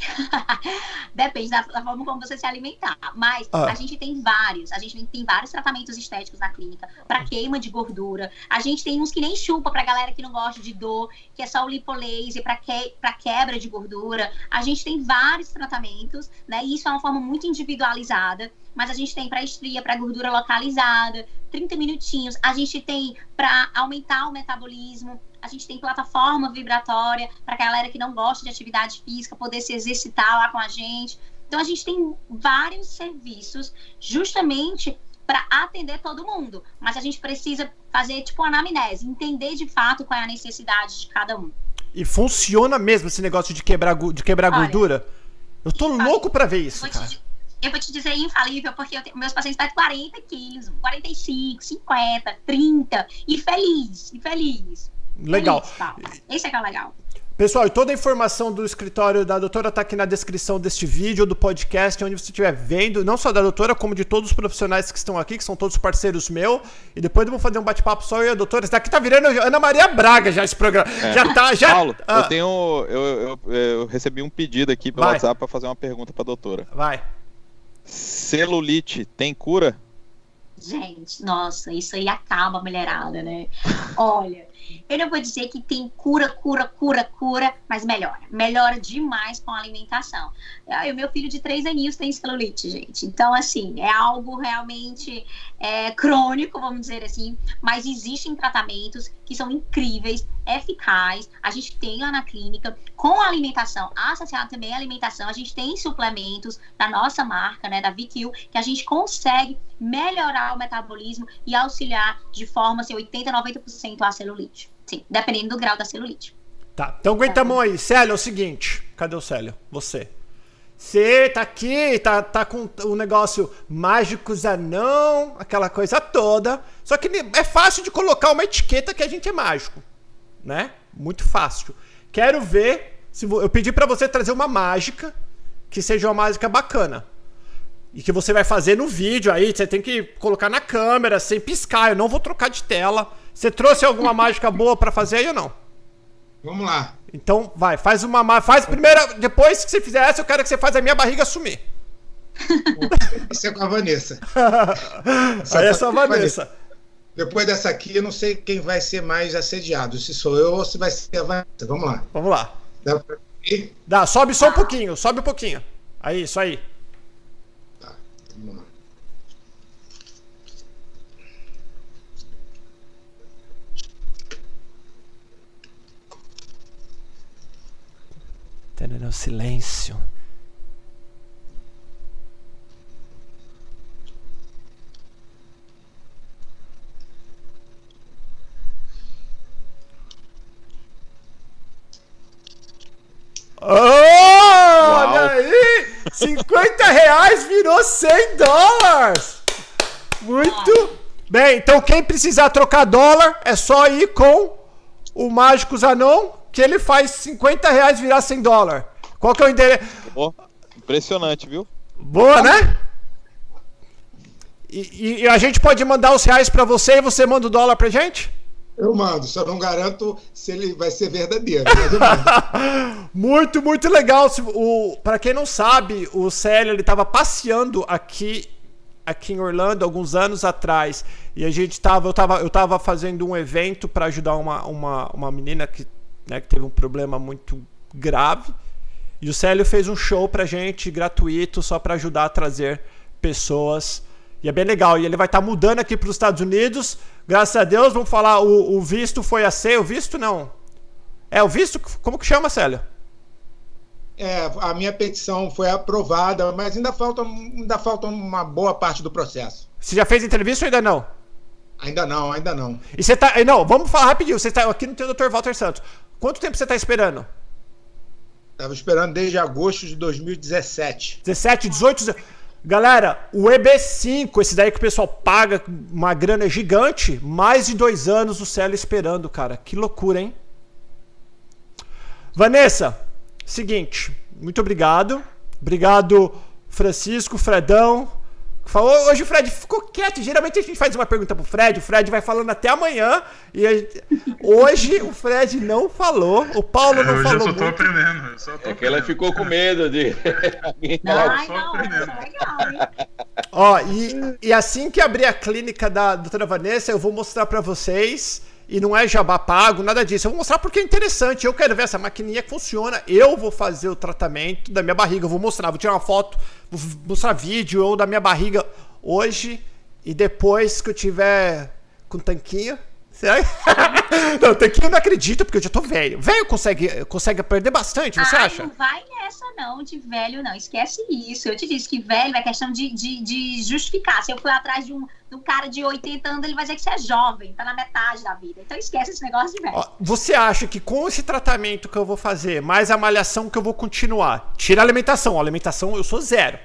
[SPEAKER 6] Depende da, da, forma como você se alimentar. Mas ah. a gente tem vários. A gente tem vários tratamentos estéticos na clínica para queima de gordura. A gente tem uns que nem chupa pra galera que não gosta de dor, que é só o lipolase para que, pra quebra de gordura. A gente tem vários tratamentos, né? E isso é uma forma muito individualizada. Mas a gente tem para estria, para gordura localizada, 30 minutinhos. A gente tem para aumentar o metabolismo a gente tem plataforma vibratória para a galera que não gosta de atividade física poder se exercitar lá com a gente. Então a gente tem vários serviços justamente para atender todo mundo, mas a gente precisa fazer tipo anamnese, entender de fato qual é a necessidade de cada um.
[SPEAKER 1] E funciona mesmo esse negócio de quebrar de quebrar Olha, gordura? Eu tô louco para ver isso, cara.
[SPEAKER 6] Te, eu vou te dizer infalível, porque tenho, meus pacientes estão de 40 quilos, 45, 50, 30, e feliz, e feliz.
[SPEAKER 1] Legal.
[SPEAKER 6] Esse é que é legal.
[SPEAKER 1] Pessoal, e toda a informação do escritório da doutora está aqui na descrição deste vídeo, do podcast, onde você estiver vendo, não só da doutora, como de todos os profissionais que estão aqui, que são todos parceiros meus. E depois vamos fazer um bate-papo só eu e a doutora. Isso daqui tá virando Ana Maria Braga já esse programa. É. Já tá, já.
[SPEAKER 2] Paulo, ah. eu tenho. Eu, eu, eu, recebi um pedido aqui pelo Vai. WhatsApp para fazer uma pergunta para a doutora.
[SPEAKER 1] Vai.
[SPEAKER 2] Celulite tem cura?
[SPEAKER 6] Gente, nossa, isso aí acaba a mulherada, né? Olha. Eu não vou dizer que tem cura, cura, cura, cura, mas melhora. Melhora demais com a alimentação. O meu filho de três aninhos tem celulite, gente. Então, assim, é algo realmente é, crônico, vamos dizer assim. Mas existem tratamentos que são incríveis, eficazes. A gente tem lá na clínica, com a alimentação, associado também à alimentação, a gente tem suplementos da nossa marca, né, da VQ, que a gente consegue melhorar o metabolismo e auxiliar de forma assim, 80, 90% a celulite. Sim, dependendo do grau da celulite.
[SPEAKER 1] Tá, então aguenta a mão aí. Célio, é o seguinte. Cadê o Célio? Você. Você tá aqui, tá, tá com o negócio mágicos anão, aquela coisa toda. Só que é fácil de colocar uma etiqueta que a gente é mágico, né? Muito fácil. Quero ver se eu pedi para você trazer uma mágica que seja uma mágica bacana. E que você vai fazer no vídeo aí, você tem que colocar na câmera sem piscar. Eu não vou trocar de tela. Você trouxe alguma mágica boa para fazer aí ou não?
[SPEAKER 5] Vamos lá.
[SPEAKER 1] Então, vai, faz uma faz primeira, depois que você fizer essa, eu quero que você faça a minha barriga sumir.
[SPEAKER 5] Isso é com a Vanessa.
[SPEAKER 1] Essa aí é só a Vanessa.
[SPEAKER 5] Depois dessa aqui, eu não sei quem vai ser mais assediado, se sou eu ou se vai ser a Vanessa. Vamos lá.
[SPEAKER 1] Vamos lá. Dá? Dá, sobe só um pouquinho, sobe um pouquinho. Aí, isso aí. Entendeu? Silêncio. Oh, olha aí! 50 reais virou 100 dólares! Muito bem, então quem precisar trocar dólar é só ir com o Mágico Zanon que ele faz 50 reais virar 100 dólares. Qual que é o endereço?
[SPEAKER 2] Oh, impressionante, viu?
[SPEAKER 1] Boa, né? E, e, a gente pode mandar os reais para você e você manda o dólar pra gente?
[SPEAKER 5] Eu mando, só não garanto se ele vai ser verdadeiro.
[SPEAKER 1] muito, muito legal. O, para quem não sabe, o Célio ele estava passeando aqui aqui em Orlando alguns anos atrás e a gente tava eu tava eu tava fazendo um evento para ajudar uma, uma, uma menina que né, que teve um problema muito grave. E o Célio fez um show pra gente gratuito só para ajudar a trazer pessoas. E é bem legal. E ele vai estar tá mudando aqui para os Estados Unidos. Graças a Deus, vamos falar, o, o visto foi aceito. O visto não. É o visto? Como que chama, Célio?
[SPEAKER 5] É, a minha petição foi aprovada, mas ainda falta, ainda falta uma boa parte do processo.
[SPEAKER 1] Você já fez entrevista ou ainda não?
[SPEAKER 5] Ainda não, ainda não.
[SPEAKER 1] E você tá. Não, vamos falar rapidinho. Você tá aqui no teu Dr. Walter Santos. Quanto tempo você tá esperando?
[SPEAKER 5] Tava esperando desde agosto de 2017.
[SPEAKER 1] 17, 18. Galera, o EB5, esse daí que o pessoal paga uma grana gigante, mais de dois anos o Célio esperando, cara. Que loucura, hein? Vanessa, seguinte, muito obrigado. Obrigado, Francisco, Fredão. Falou, hoje o Fred ficou quieto. Geralmente a gente faz uma pergunta pro Fred, o Fred vai falando até amanhã. E gente... hoje o Fred não falou, o Paulo não
[SPEAKER 3] hoje
[SPEAKER 1] falou.
[SPEAKER 3] eu só tô
[SPEAKER 1] muito.
[SPEAKER 3] aprendendo. eu só tô
[SPEAKER 4] É que ela
[SPEAKER 3] aprendendo.
[SPEAKER 4] ficou com medo de. alguém
[SPEAKER 6] Não,
[SPEAKER 4] falar-
[SPEAKER 6] ai, não, é hein?
[SPEAKER 1] Ó, e, e assim que abrir a clínica da doutora Vanessa, eu vou mostrar pra vocês. E não é jabá pago, nada disso. Eu vou mostrar porque é interessante. Eu quero ver essa maquininha que funciona. Eu vou fazer o tratamento da minha barriga. Eu vou mostrar, vou tirar uma foto, vou mostrar vídeo ou da minha barriga hoje. E depois que eu tiver com tanquinho. Será? não, tanquinho eu não acredito, porque eu já tô velho. Velho consegue, consegue perder bastante, você
[SPEAKER 6] Ai,
[SPEAKER 1] acha?
[SPEAKER 6] não vai nessa não, de velho não, esquece isso. Eu te disse que velho é questão de, de, de justificar. Se eu fui atrás de um, um cara de 80 anos, ele vai dizer que você é jovem, tá na metade da vida. Então esquece esse negócio de velho.
[SPEAKER 1] Você acha que com esse tratamento que eu vou fazer, mais a malhação que eu vou continuar, tira a alimentação. A alimentação eu sou zero.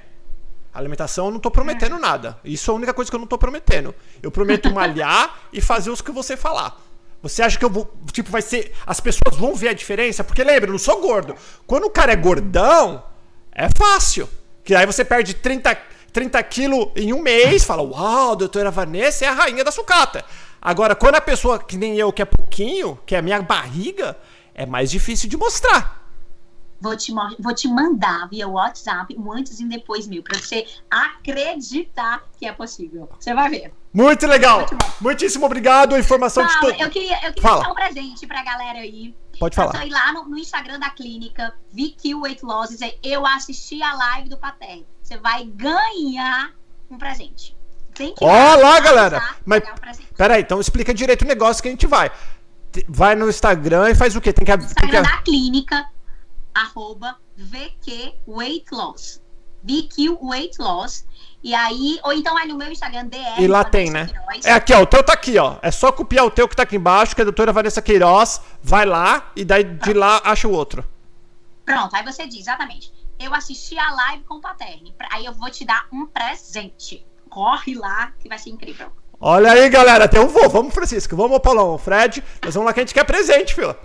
[SPEAKER 1] Alimentação eu não tô prometendo nada. Isso é a única coisa que eu não tô prometendo. Eu prometo malhar e fazer os que você falar. Você acha que eu vou. Tipo, vai ser. As pessoas vão ver a diferença? Porque lembra, eu não sou gordo. Quando o cara é gordão, é fácil. Que aí você perde 30, 30 quilos em um mês, fala, uau, doutora Vanessa é a rainha da sucata. Agora, quando a pessoa que nem eu, que é pouquinho, que é a minha barriga, é mais difícil de mostrar.
[SPEAKER 6] Vou te, vou te mandar via WhatsApp um antes e um depois meu, pra você acreditar que é possível. Você vai ver.
[SPEAKER 1] Muito legal. Muitíssimo obrigado. A informação de todo.
[SPEAKER 6] eu queria, eu queria
[SPEAKER 1] Fala.
[SPEAKER 6] dar um presente pra galera aí.
[SPEAKER 1] Pode falar.
[SPEAKER 6] ir lá no, no Instagram da clínica, VQ Weight Loss, e dizer, eu assisti a live do Pater. Você vai ganhar um presente. Tem que
[SPEAKER 1] Ó lá, galera. Mas-
[SPEAKER 6] pegar o presente.
[SPEAKER 1] Pera aí, então explica direito o negócio que a gente vai. Vai no Instagram e faz o quê? Tem que. Tem que...
[SPEAKER 6] Instagram da clínica, arroba VQ Weight Loss. VQ Weight Loss. E aí, ou então vai no meu Instagram, DR.
[SPEAKER 1] E lá
[SPEAKER 6] Vanessa
[SPEAKER 1] tem, né?
[SPEAKER 6] Queiroz.
[SPEAKER 1] É aqui, ó. O teu tá aqui, ó. É só copiar o teu que tá aqui embaixo, que é a doutora Vanessa Queiroz. Vai lá e daí de lá acha o outro.
[SPEAKER 6] Pronto, aí você diz, exatamente. Eu assisti a live com o Paterne. Aí eu vou te dar um presente. Corre lá, que vai ser incrível.
[SPEAKER 1] Olha aí, galera. Tem um voo. Vamos, Francisco. Vamos, Paulão. Fred. Nós vamos lá que a gente quer presente, filho.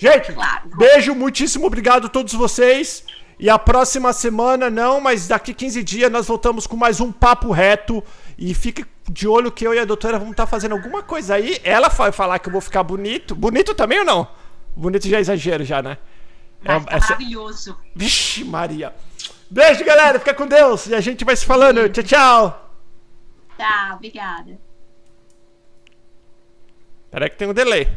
[SPEAKER 1] Gente,
[SPEAKER 6] Claro.
[SPEAKER 1] beijo. Muitíssimo obrigado a todos vocês. E a próxima semana, não, mas daqui 15 dias nós voltamos com mais um papo reto. E fique de olho que eu e a doutora vamos estar fazendo alguma coisa aí. Ela vai falar que eu vou ficar bonito. Bonito também ou não? Bonito já é exagero, já, né? É- essa-
[SPEAKER 6] maravilhoso.
[SPEAKER 1] Vixe, Maria. Beijo, galera. Fica com Deus. E a gente vai se falando. Tchau, tchau.
[SPEAKER 6] Tá, obrigada.
[SPEAKER 1] Peraí que tem um delay.